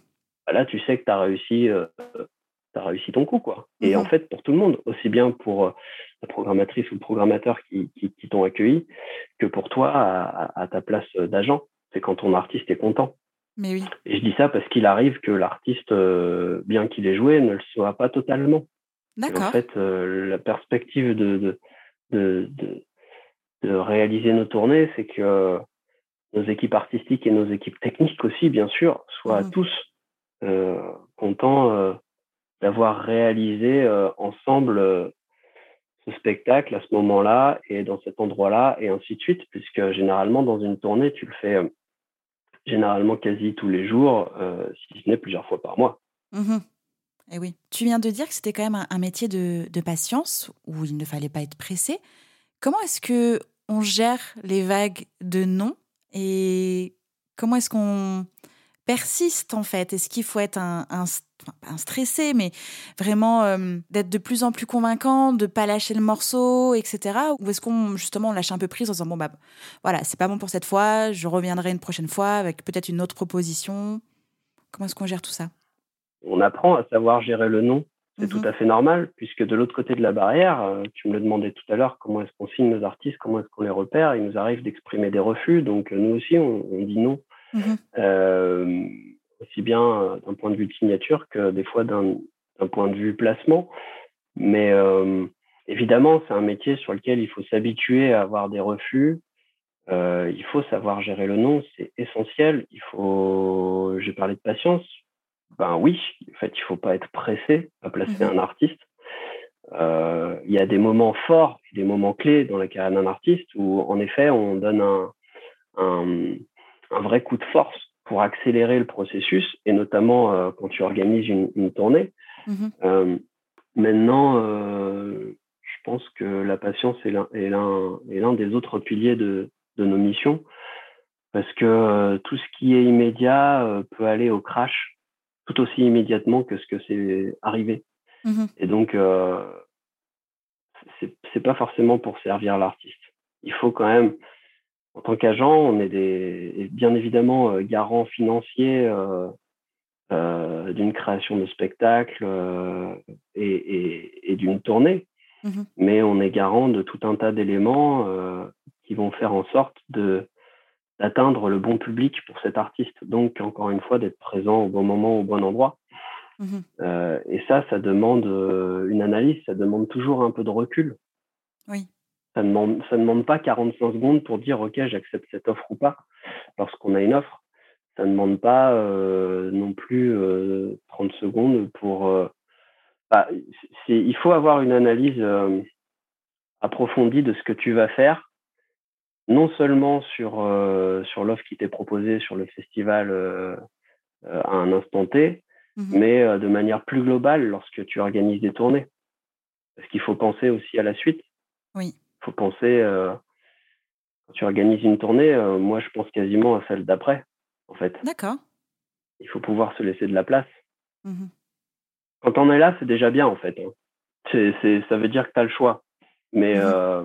bah là, tu sais que tu as réussi as réussi ton coup quoi. Et en fait pour tout le monde, aussi bien pour la programmatrice ou le programmateur qui, qui, t'ont accueilli que pour toi à, à ta place d'agent, c'est quand ton artiste est content. Mais oui. Et je dis ça parce qu'il arrive que l'artiste, euh, bien qu'il ait joué, ne le soit pas totalement. D'accord. En fait, euh, la perspective de, de, de, de, réaliser nos tournées, c'est que nos équipes artistiques et nos équipes techniques aussi, bien sûr, soient mmh tous euh, contents d'avoir réalisé ensemble ce spectacle à ce moment-là et dans cet endroit-là et ainsi de suite, puisque généralement dans une tournée, tu le fais généralement quasi tous les jours, euh, si ce n'est plusieurs fois par mois. Mmh et eh oui. Tu viens de dire que c'était quand même un, métier de, de, patience où il ne fallait pas être pressé. Comment est-ce que on gère les vagues de non et comment est-ce qu'on persiste en fait? Est-ce qu'il faut être un, un, un, stressé, mais vraiment euh, d'être de plus en plus convaincant, de pas lâcher le morceau, etc. Ou est-ce qu'on justement on lâche un peu prise en disant bon bah voilà c'est pas bon pour cette fois, je reviendrai une prochaine fois avec peut-être une autre proposition. Comment est-ce qu'on gère tout ça? On apprend à savoir gérer le non. C'est tout mhm. à fait normal, puisque de l'autre côté de la barrière, euh, tu me le demandais tout à l'heure, comment est-ce qu'on signe nos artistes, comment est-ce qu'on les repère, il nous arrive d'exprimer des refus, donc euh, nous aussi on, on dit non. Mhm. Euh, aussi bien euh, d'un point de vue de signature que des fois d'un point de vue placement. Mais euh, évidemment, c'est un métier sur lequel il faut s'habituer à avoir des refus. il faut savoir gérer le non, c'est essentiel. Il faut, j'ai parlé de patience. Ben oui, en fait, il faut pas être pressé à placer mhm. un artiste. il y a des moments forts, des moments clés dans la carrière d'un artiste où, en effet, on donne un, un, un vrai coup de force pour accélérer le processus, et notamment euh, quand tu organises une, une tournée. Mmh euh, maintenant, euh, je pense que la patience est l'un des autres piliers de, de, nos missions, parce que tout ce qui est immédiat peut aller au crash tout aussi immédiatement que ce que c'est arrivé. Mmh et donc, c'est pas forcément pour servir l'artiste. Il faut quand même en tant qu'agent, on est des, bien évidemment euh, garant financier euh, euh, d'une création de spectacle et, d'une tournée, mmh mais on est garant de tout un tas d'éléments qui vont faire en sorte de d'atteindre le bon public pour cet artiste. Donc, encore une fois, d'être présent au bon moment, au bon endroit. Mmh et ça, ça demande une analyse, ça demande toujours un peu de recul. Oui. Ça ne demande, ça demande pas 45 secondes pour dire OK, j'accepte cette offre ou pas lorsqu'on a une offre. Ça ne demande pas euh, non plus 30 euh, secondes pour. Euh, bah, il faut avoir une analyse approfondie de ce que tu vas faire, non seulement sur, sur l'offre qui t'est proposée sur le festival à un instant T, mmh mais de manière plus globale lorsque tu organises des tournées. Parce qu'il faut penser aussi à la suite Oui. Faut penser, quand tu organises une tournée, moi je pense quasiment à celle d'après, en fait. D'accord. Il faut pouvoir se laisser de la place. Mmh quand on est là, c'est déjà bien en fait. Hein. C'est, ça veut dire que tu as le choix. Mais, mmh euh,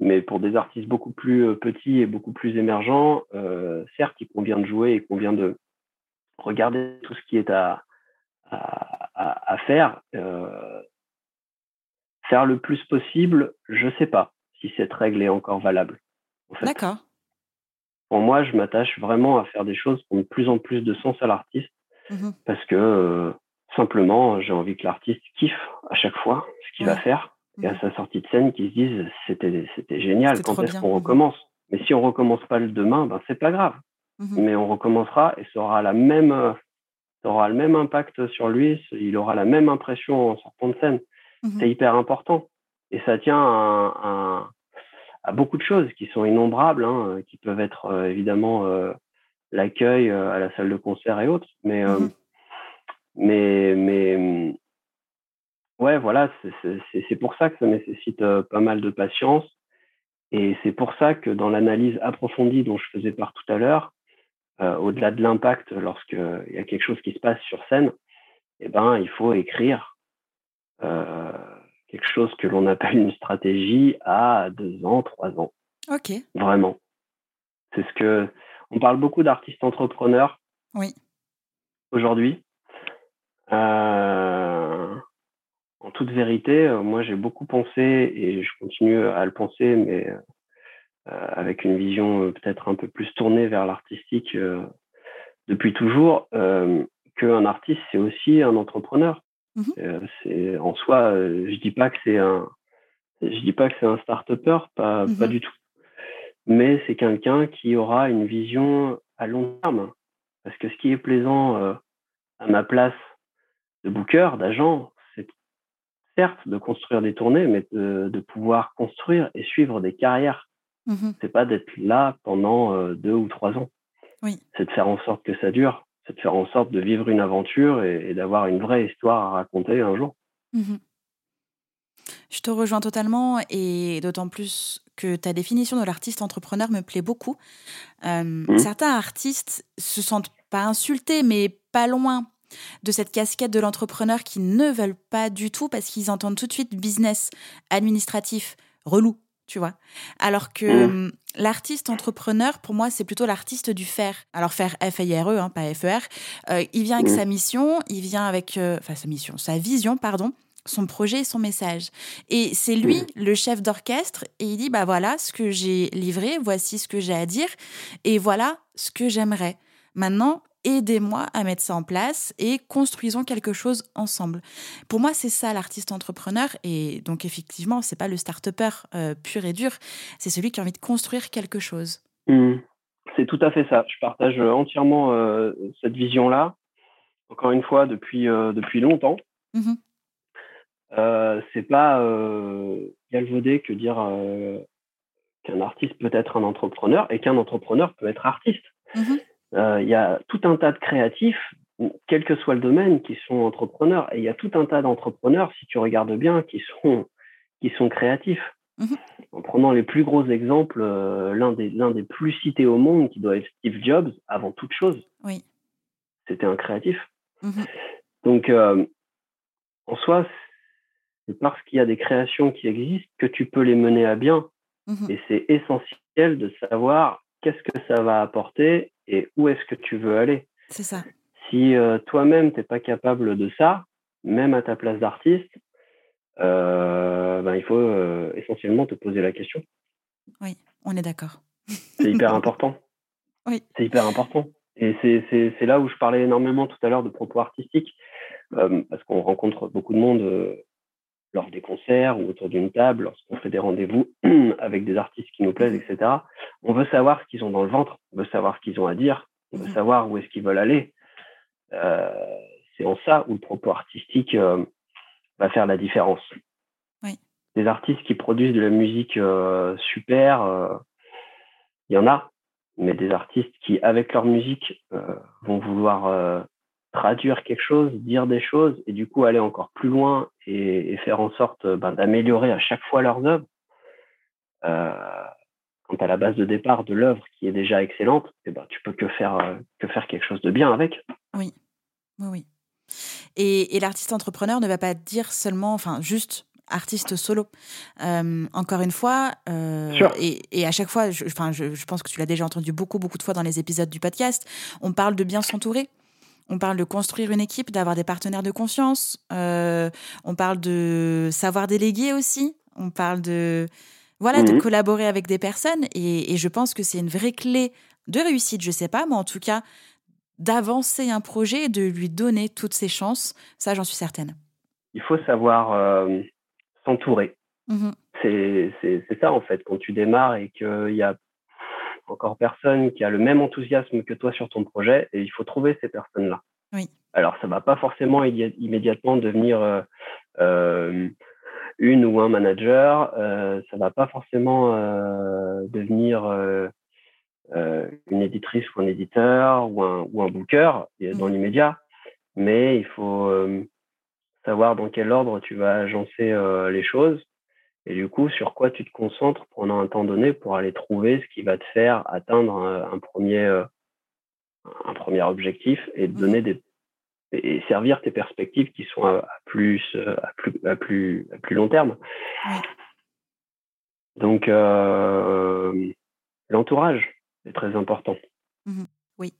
mais pour des artistes beaucoup plus euh, petits et beaucoup plus émergents, euh, certes, il convient de jouer, il convient de regarder tout ce qui est à, à, à, faire. Faire le plus possible, je sais pas si cette règle est encore valable. D'accord. Pour moi, je m'attache vraiment à faire des choses qui ont de plus en plus de sens à l'artiste mmh parce que Simplement, j'ai envie que l'artiste kiffe à chaque fois ce qu'il va faire et à mmh. sa sortie de scène qu'il se dise c'était c'était génial quand est-ce qu'on recommence? Mais si on recommence pas le demain, ben c'est pas grave. Mmh Mais on recommencera et ça aura la même ça aura le même impact sur lui, il aura la même impression en sortant de scène. C'est hyper important. Et ça tient à, à, beaucoup de choses qui sont innombrables, hein, qui peuvent être euh, évidemment euh, l'accueil euh, à la salle de concert et autres, mais mais, mais ouais, voilà, c'est pour ça que ça nécessite pas mal de patience. Et c'est pour ça que dans l'analyse approfondie dont je faisais part tout à l'heure, au-delà de l'impact lorsqu'il y a quelque chose qui se passe sur scène, eh ben, il faut écrire quelque chose que l'on appelle une stratégie à deux ans, trois ans. Ok. Vraiment. C'est ce que on parle beaucoup d'artistes entrepreneurs. Oui. Aujourd'hui, euh, en toute vérité, euh, moi j'ai beaucoup pensé et je continue à le penser, mais euh, avec une vision peut-être un peu plus tournée vers l'artistique depuis toujours, qu'un artiste c'est aussi un entrepreneur. Mmh c'est en soi, je dis pas que c'est un, je dis pas que c'est un start-upper, pas, mmh pas du tout. Mais c'est quelqu'un qui aura une vision à long terme. Parce que ce qui est plaisant à ma place de booker, d'agent, c'est certes de construire des tournées, mais de, pouvoir construire et suivre des carrières. Mmh c'est pas d'être là pendant euh, deux ou trois ans. Oui. C'est de faire en sorte que ça dure. C'est de faire en sorte de vivre une aventure et, d'avoir une vraie histoire à raconter un jour. Mmh Je te rejoins totalement et d'autant plus que ta définition de l'artiste entrepreneur me plaît beaucoup. Euh, mmh. Certains artistes se sentent pas insultés, mais pas loin de cette casquette de l'entrepreneur qui ne veulent pas du tout parce qu'ils entendent tout de suite business, administratif, relou, tu vois. Alors que mmh. hum, l'artiste entrepreneur, pour moi, c'est plutôt l'artiste du faire. Alors faire F-A-I-R-E, hein, pas F-E-R. Euh, il vient avec mmh. sa mission, il vient avec, euh, enfin sa mission, sa vision, pardon son projet et son message. Et c'est lui mmh. le chef d'orchestre et il dit bah voilà ce que j'ai livré, voici ce que j'ai à dire et voilà ce que j'aimerais. Maintenant, aidez-moi à mettre ça en place et construisons quelque chose ensemble. Pour moi, c'est ça l'artiste entrepreneur et donc effectivement, c'est pas le start-upper euh, pur et dur, c'est celui qui a envie de construire quelque chose. Mmh. C'est tout à fait ça. Je partage entièrement euh, cette vision-là. Encore une fois, depuis, euh, depuis longtemps. Mmh c'est pas galvaudé que dire qu'un artiste peut être un entrepreneur et qu'un entrepreneur peut être artiste. Mmh euh, il y a tout un tas de créatifs, quel que soit le domaine, qui sont entrepreneurs. Et il y a tout un tas d'entrepreneurs, si tu regardes bien, qui sont, qui sont créatifs. Mmh en prenant les plus gros exemples, euh, l'un des, des plus cités au monde, qui doit être Steve Jobs, avant toute chose, oui. c'était un créatif. Mmh Donc, euh, en soi, c'est parce qu'il y a des créations qui existent que tu peux les mener à bien. Mmh Et c'est essentiel de savoir qu'est-ce que ça va apporter et où est-ce que tu veux aller. C'est ça. Si euh, toi-même, tu n'es pas capable de ça, même à ta place d'artiste, euh, ben, il faut euh, essentiellement te poser la question. Oui, on est d'accord. C'est hyper [LAUGHS] important. Oui. C'est hyper important. Et c'est là où je parlais énormément tout à l'heure de propos artistiques, parce qu'on rencontre beaucoup de monde lors des concerts ou autour d'une table, lorsqu'on fait des rendez-vous [CLEARS THROAT] avec des artistes qui nous plaisent, etc. On veut savoir ce qu'ils ont dans le ventre, on veut savoir ce qu'ils ont à dire, on veut mhm. savoir où est-ce qu'ils veulent aller. Euh, c'est en ça où le propos artistique euh, va faire la différence. Oui. Des artistes qui produisent de la musique euh, super, il y en a, mais des artistes qui, avec leur musique, vont vouloir traduire quelque chose, dire des choses, et du coup aller encore plus loin et, faire en sorte ben, d'améliorer à chaque fois leurs œuvres. quand tu as la base de départ de l'œuvre qui est déjà excellente, eh ben, tu peux que faire, que faire quelque chose de bien avec. Oui, oui, oui. Et, et l'artiste entrepreneur ne va pas dire seulement, enfin, juste artiste solo. Euh, encore une fois, euh, et, à chaque fois, je, enfin, je, pense que tu l'as déjà entendu beaucoup, beaucoup de fois dans les épisodes du podcast, on parle de bien s'entourer. On parle de construire une équipe, d'avoir des partenaires de confiance. Euh, on parle de savoir déléguer aussi. On parle de voilà de mhm. collaborer avec des personnes. Et, et je pense que c'est une vraie clé de réussite. Je sais pas, mais en tout cas d'avancer un projet et de lui donner toutes ses chances. Ça, j'en suis certaine. Il faut savoir s'entourer. Mmh c'est ça, en fait, quand tu démarres et qu'il y a encore personne qui a le même enthousiasme que toi sur ton projet, et il faut trouver ces personnes-là. Oui. Alors, ça va pas forcément immédiatement devenir euh, euh, une ou un manager, euh, ça va pas forcément euh, devenir une éditrice ou un éditeur ou un, ou un booker dans mmh. l'immédiat, mais il faut savoir dans quel ordre tu vas agencer les choses et du coup sur quoi tu te concentres pendant un temps donné pour aller trouver ce qui va te faire atteindre un, premier euh, un premier objectif et te mmh. donner des et servir tes perspectives qui sont à, plus à plus à plus à plus long terme. Donc euh, l'entourage est très important. Mmh oui.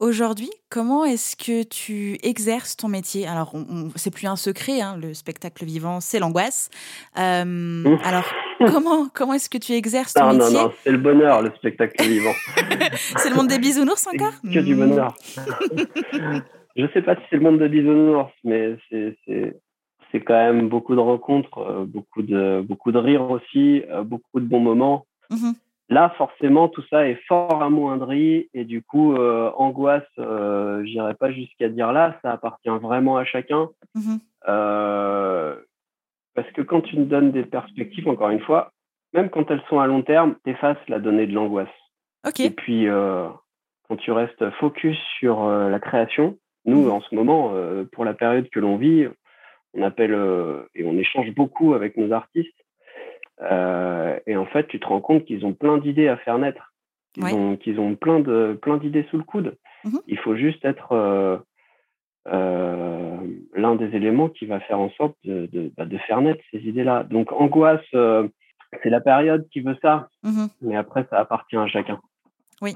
Aujourd'hui, comment est-ce que tu exerces ton métier? Alors, c'est plus un secret, hein, le spectacle vivant, c'est l'angoisse. Euh, alors, comment, comment est-ce que tu exerces ton métier Non, non, c'est le bonheur, le spectacle vivant. [LAUGHS] c'est le monde des bisounours encore? Que du bonheur. [LAUGHS] Je ne sais pas si c'est le monde des bisounours, mais c'est quand même beaucoup de rencontres, euh, beaucoup de, beaucoup de rires aussi, euh, beaucoup de bons moments. Mmh Là, forcément, tout ça est fort amoindri et du coup, euh, angoisse, euh, j'irai pas jusqu'à dire là, ça appartient vraiment à chacun. Mmh euh, parce que quand tu nous donnes des perspectives, encore une fois, même quand elles sont à long terme, t'effaces la donnée de l'angoisse. Et puis, euh, quand tu restes focus sur la création, nous, mmh en ce moment, pour la période que l'on vit, on appelle et on échange beaucoup avec nos artistes euh, et en fait, tu te rends compte qu'ils ont plein d'idées à faire naître, qu'ils ont, plein de plein d'idées sous le coude. Mmh Il faut juste être euh, euh, l'un des éléments qui va faire en sorte de, de, bah, de faire naître ces idées-là. Donc, angoisse, c'est la période qui veut ça, mmh mais après, ça appartient à chacun. Oui.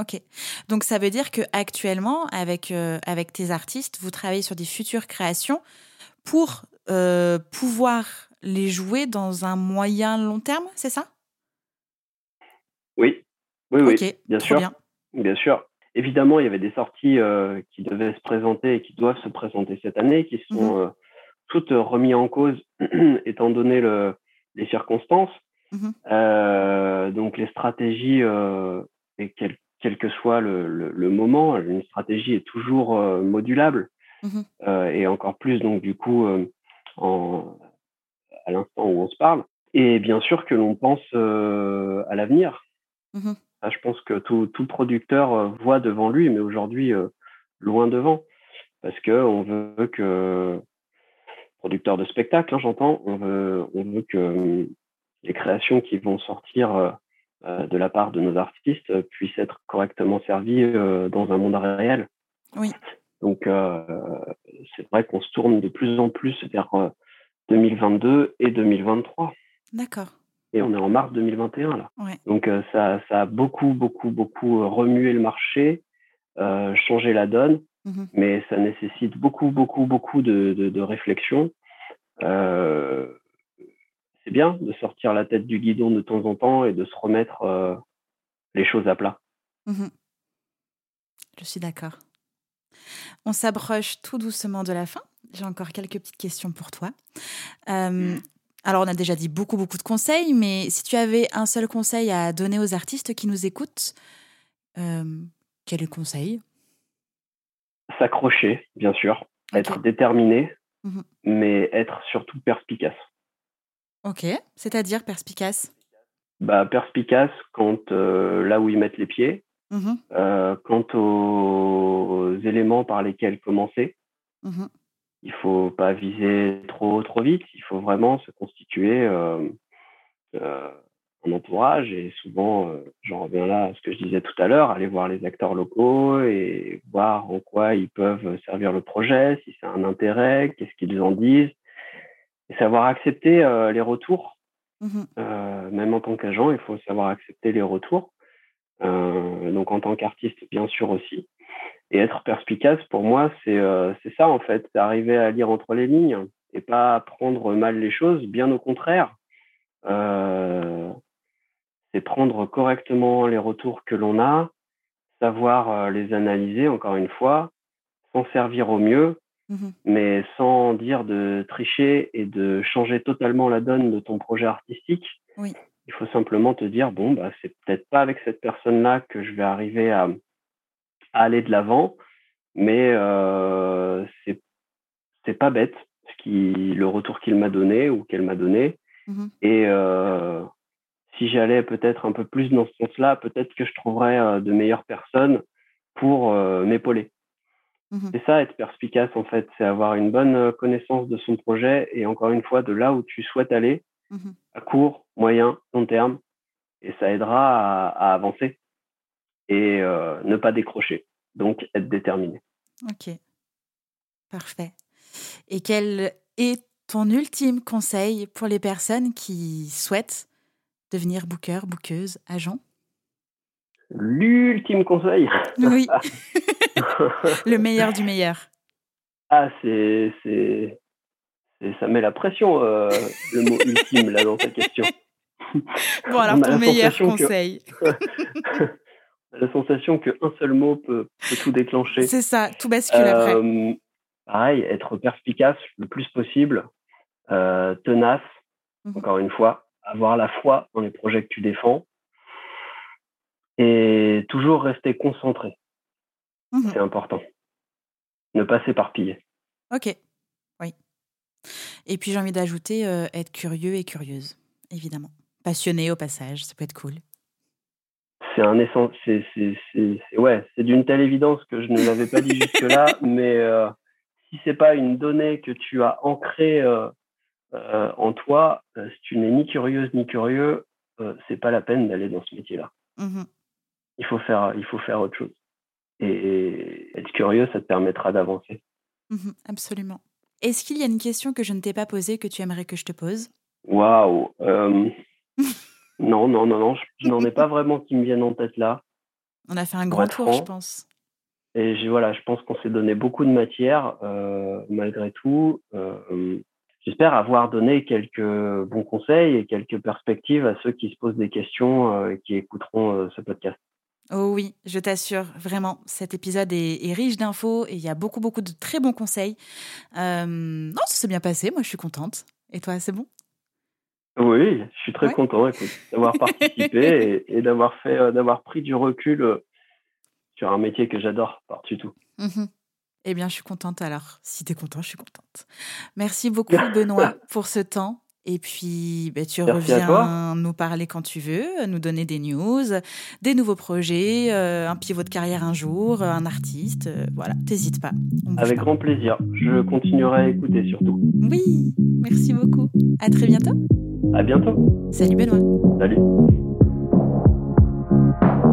Ok. Donc ça veut dire que actuellement, avec avec tes artistes, vous travaillez sur des futures créations pour pouvoir les jouer dans un moyen long terme, c'est ça? Oui, oui, oui, bien sûr. Bien. sûr. Évidemment, il y avait des sorties euh, qui devaient se présenter et qui doivent se présenter cette année, qui sont mmh euh, toutes remises en cause [CLEARS THROAT] étant donné le, les circonstances. Mmh euh, donc les stratégies, et quel, quel, que soit le, le, moment, une stratégie est toujours modulable. Mmh et encore plus, donc du coup, en, à l'instant où on se parle. Et bien sûr que l'on pense euh, à l'avenir. Mmh je pense que tout, tout producteur euh, voit devant lui, mais aujourd'hui, euh, loin devant. Parce que on veut que, producteur de spectacle, hein, j'entends, on veut, on veut que les créations qui vont sortir de la part de nos artistes puissent être correctement servies dans un monde réel. Oui. Donc, c'est vrai qu'on se tourne de plus en plus vers 2022 et 2023. D'accord. Et on est en mars 2021 là. Donc euh, ça, ça a beaucoup, beaucoup, beaucoup euh, remué le marché, euh, changé la donne, mmh mais ça nécessite beaucoup, beaucoup, beaucoup de, de, réflexion. Euh, c'est bien de sortir la tête du guidon de temps en temps et de se remettre les choses à plat. Mmh Je suis d'accord. On s'approche tout doucement de la fin. J'ai encore quelques petites questions pour toi. Euh, alors, on a déjà dit beaucoup, beaucoup de conseils, mais si tu avais un seul conseil à donner aux artistes qui nous écoutent, euh, quel est le conseil? S'accrocher, bien sûr, être déterminé, mmh mais être surtout perspicace. Ok, c'est-à-dire perspicace? Bah, Perspicace quand euh, là où ils mettent les pieds, mmh quant aux éléments par lesquels commencer. Il faut pas viser trop trop vite. Il faut vraiment se constituer euh, un entourage et souvent, j'en reviens là à ce que je disais tout à l'heure, aller voir les acteurs locaux et voir en quoi ils peuvent servir le projet, si c'est un intérêt, qu'est-ce qu'ils en disent, et savoir accepter les retours. Mmh même en tant qu'agent, il faut savoir accepter les retours. donc en tant qu'artiste, bien sûr aussi. Et être perspicace, pour moi, c'est ça en fait, c'est arriver à lire entre les lignes et pas prendre mal les choses, bien au contraire. Euh, c'est prendre correctement les retours que l'on a, savoir euh, les analyser, encore une fois, s'en servir au mieux, mmh mais sans dire de tricher et de changer totalement la donne de ton projet artistique. Oui. Il faut simplement te dire, bon, bah, c'est peut-être pas avec cette personne-là que je vais arriver à, aller de l'avant, mais euh, c'est pas bête ce qui, le retour qu'il m'a donné ou qu'elle m'a donné. Mmh et euh, si j'allais peut-être un peu plus dans ce sens-là, peut-être que je trouverais euh, de meilleures personnes pour euh, m'épauler. Mmh c'est ça, être perspicace en fait, c'est avoir une bonne connaissance de son projet et encore une fois de là où tu souhaites aller, mmh à court, moyen, long terme, et ça aidera à, avancer et ne pas décrocher. Donc être déterminé. Ok, parfait. Et quel est ton ultime conseil pour les personnes qui souhaitent devenir booker, bookeuse, agent? L'ultime conseil? Oui. [LAUGHS] le meilleur du meilleur. Ah, c'est. c'est, ça met la pression, euh, le mot ultime, là, dans ta question. Bon, alors, ton meilleur conseil. [LAUGHS] la sensation qu'un seul mot peut, tout déclencher. C'est ça, tout bascule après. Euh, pareil, être perspicace le plus possible, euh, tenace, mmh encore une fois, avoir la foi dans les projets que tu défends et toujours rester concentré. Mmh C'est important. Ne pas s'éparpiller. Ok, oui. Et puis j'ai envie d'ajouter euh, être curieux et curieuse, évidemment. Passionné au passage, ça peut être cool. C'est un essence, c'est ouais, c'est d'une telle évidence que je ne l'avais pas dit [LAUGHS] jusque là, mais euh, si c'est pas une donnée que tu as ancrée euh, euh, en toi, euh, si tu n'es ni curieuse ni curieux, c'est pas la peine d'aller dans ce métier-là. Mmh il faut faire, il faut faire autre chose. Et, être curieux, ça te permettra d'avancer. Mmh absolument. Est-ce qu'il y a une question que je ne t'ai pas posée que tu aimerais que je te pose? Waouh [LAUGHS] Non, non, non, non, je, n'en ai pas vraiment qui me viennent en tête là. On a fait un grand tour, je pense. Et voilà, je pense qu'on s'est donné beaucoup de matière euh, malgré tout. Euh, j'espère avoir donné quelques bons conseils et quelques perspectives à ceux qui se posent des questions euh, et qui écouteront ce podcast. Oh oui, je t'assure, vraiment, cet épisode est, riche d'infos et il y a beaucoup, beaucoup de très bons conseils. non, ça s'est bien passé, moi je suis contente. Et toi, c'est bon? Oui, je suis très content d'avoir [LAUGHS] participé et, d'avoir fait, d'avoir pris du recul sur un métier que j'adore par-dessus tout. Mmh eh bien, je suis contente alors. Si tu es content, je suis contente. Merci beaucoup, [LAUGHS] Benoît, pour ce temps. Et puis, bah, tu reviens nous parler quand tu veux, nous donner des news, des nouveaux projets, euh, un pivot de carrière un jour, un artiste. Euh, voilà, t'hésites pas. Avec grand plaisir. Je continuerai à écouter surtout. Oui, merci beaucoup. À très bientôt. À bientôt. Salut Benoît. Salut.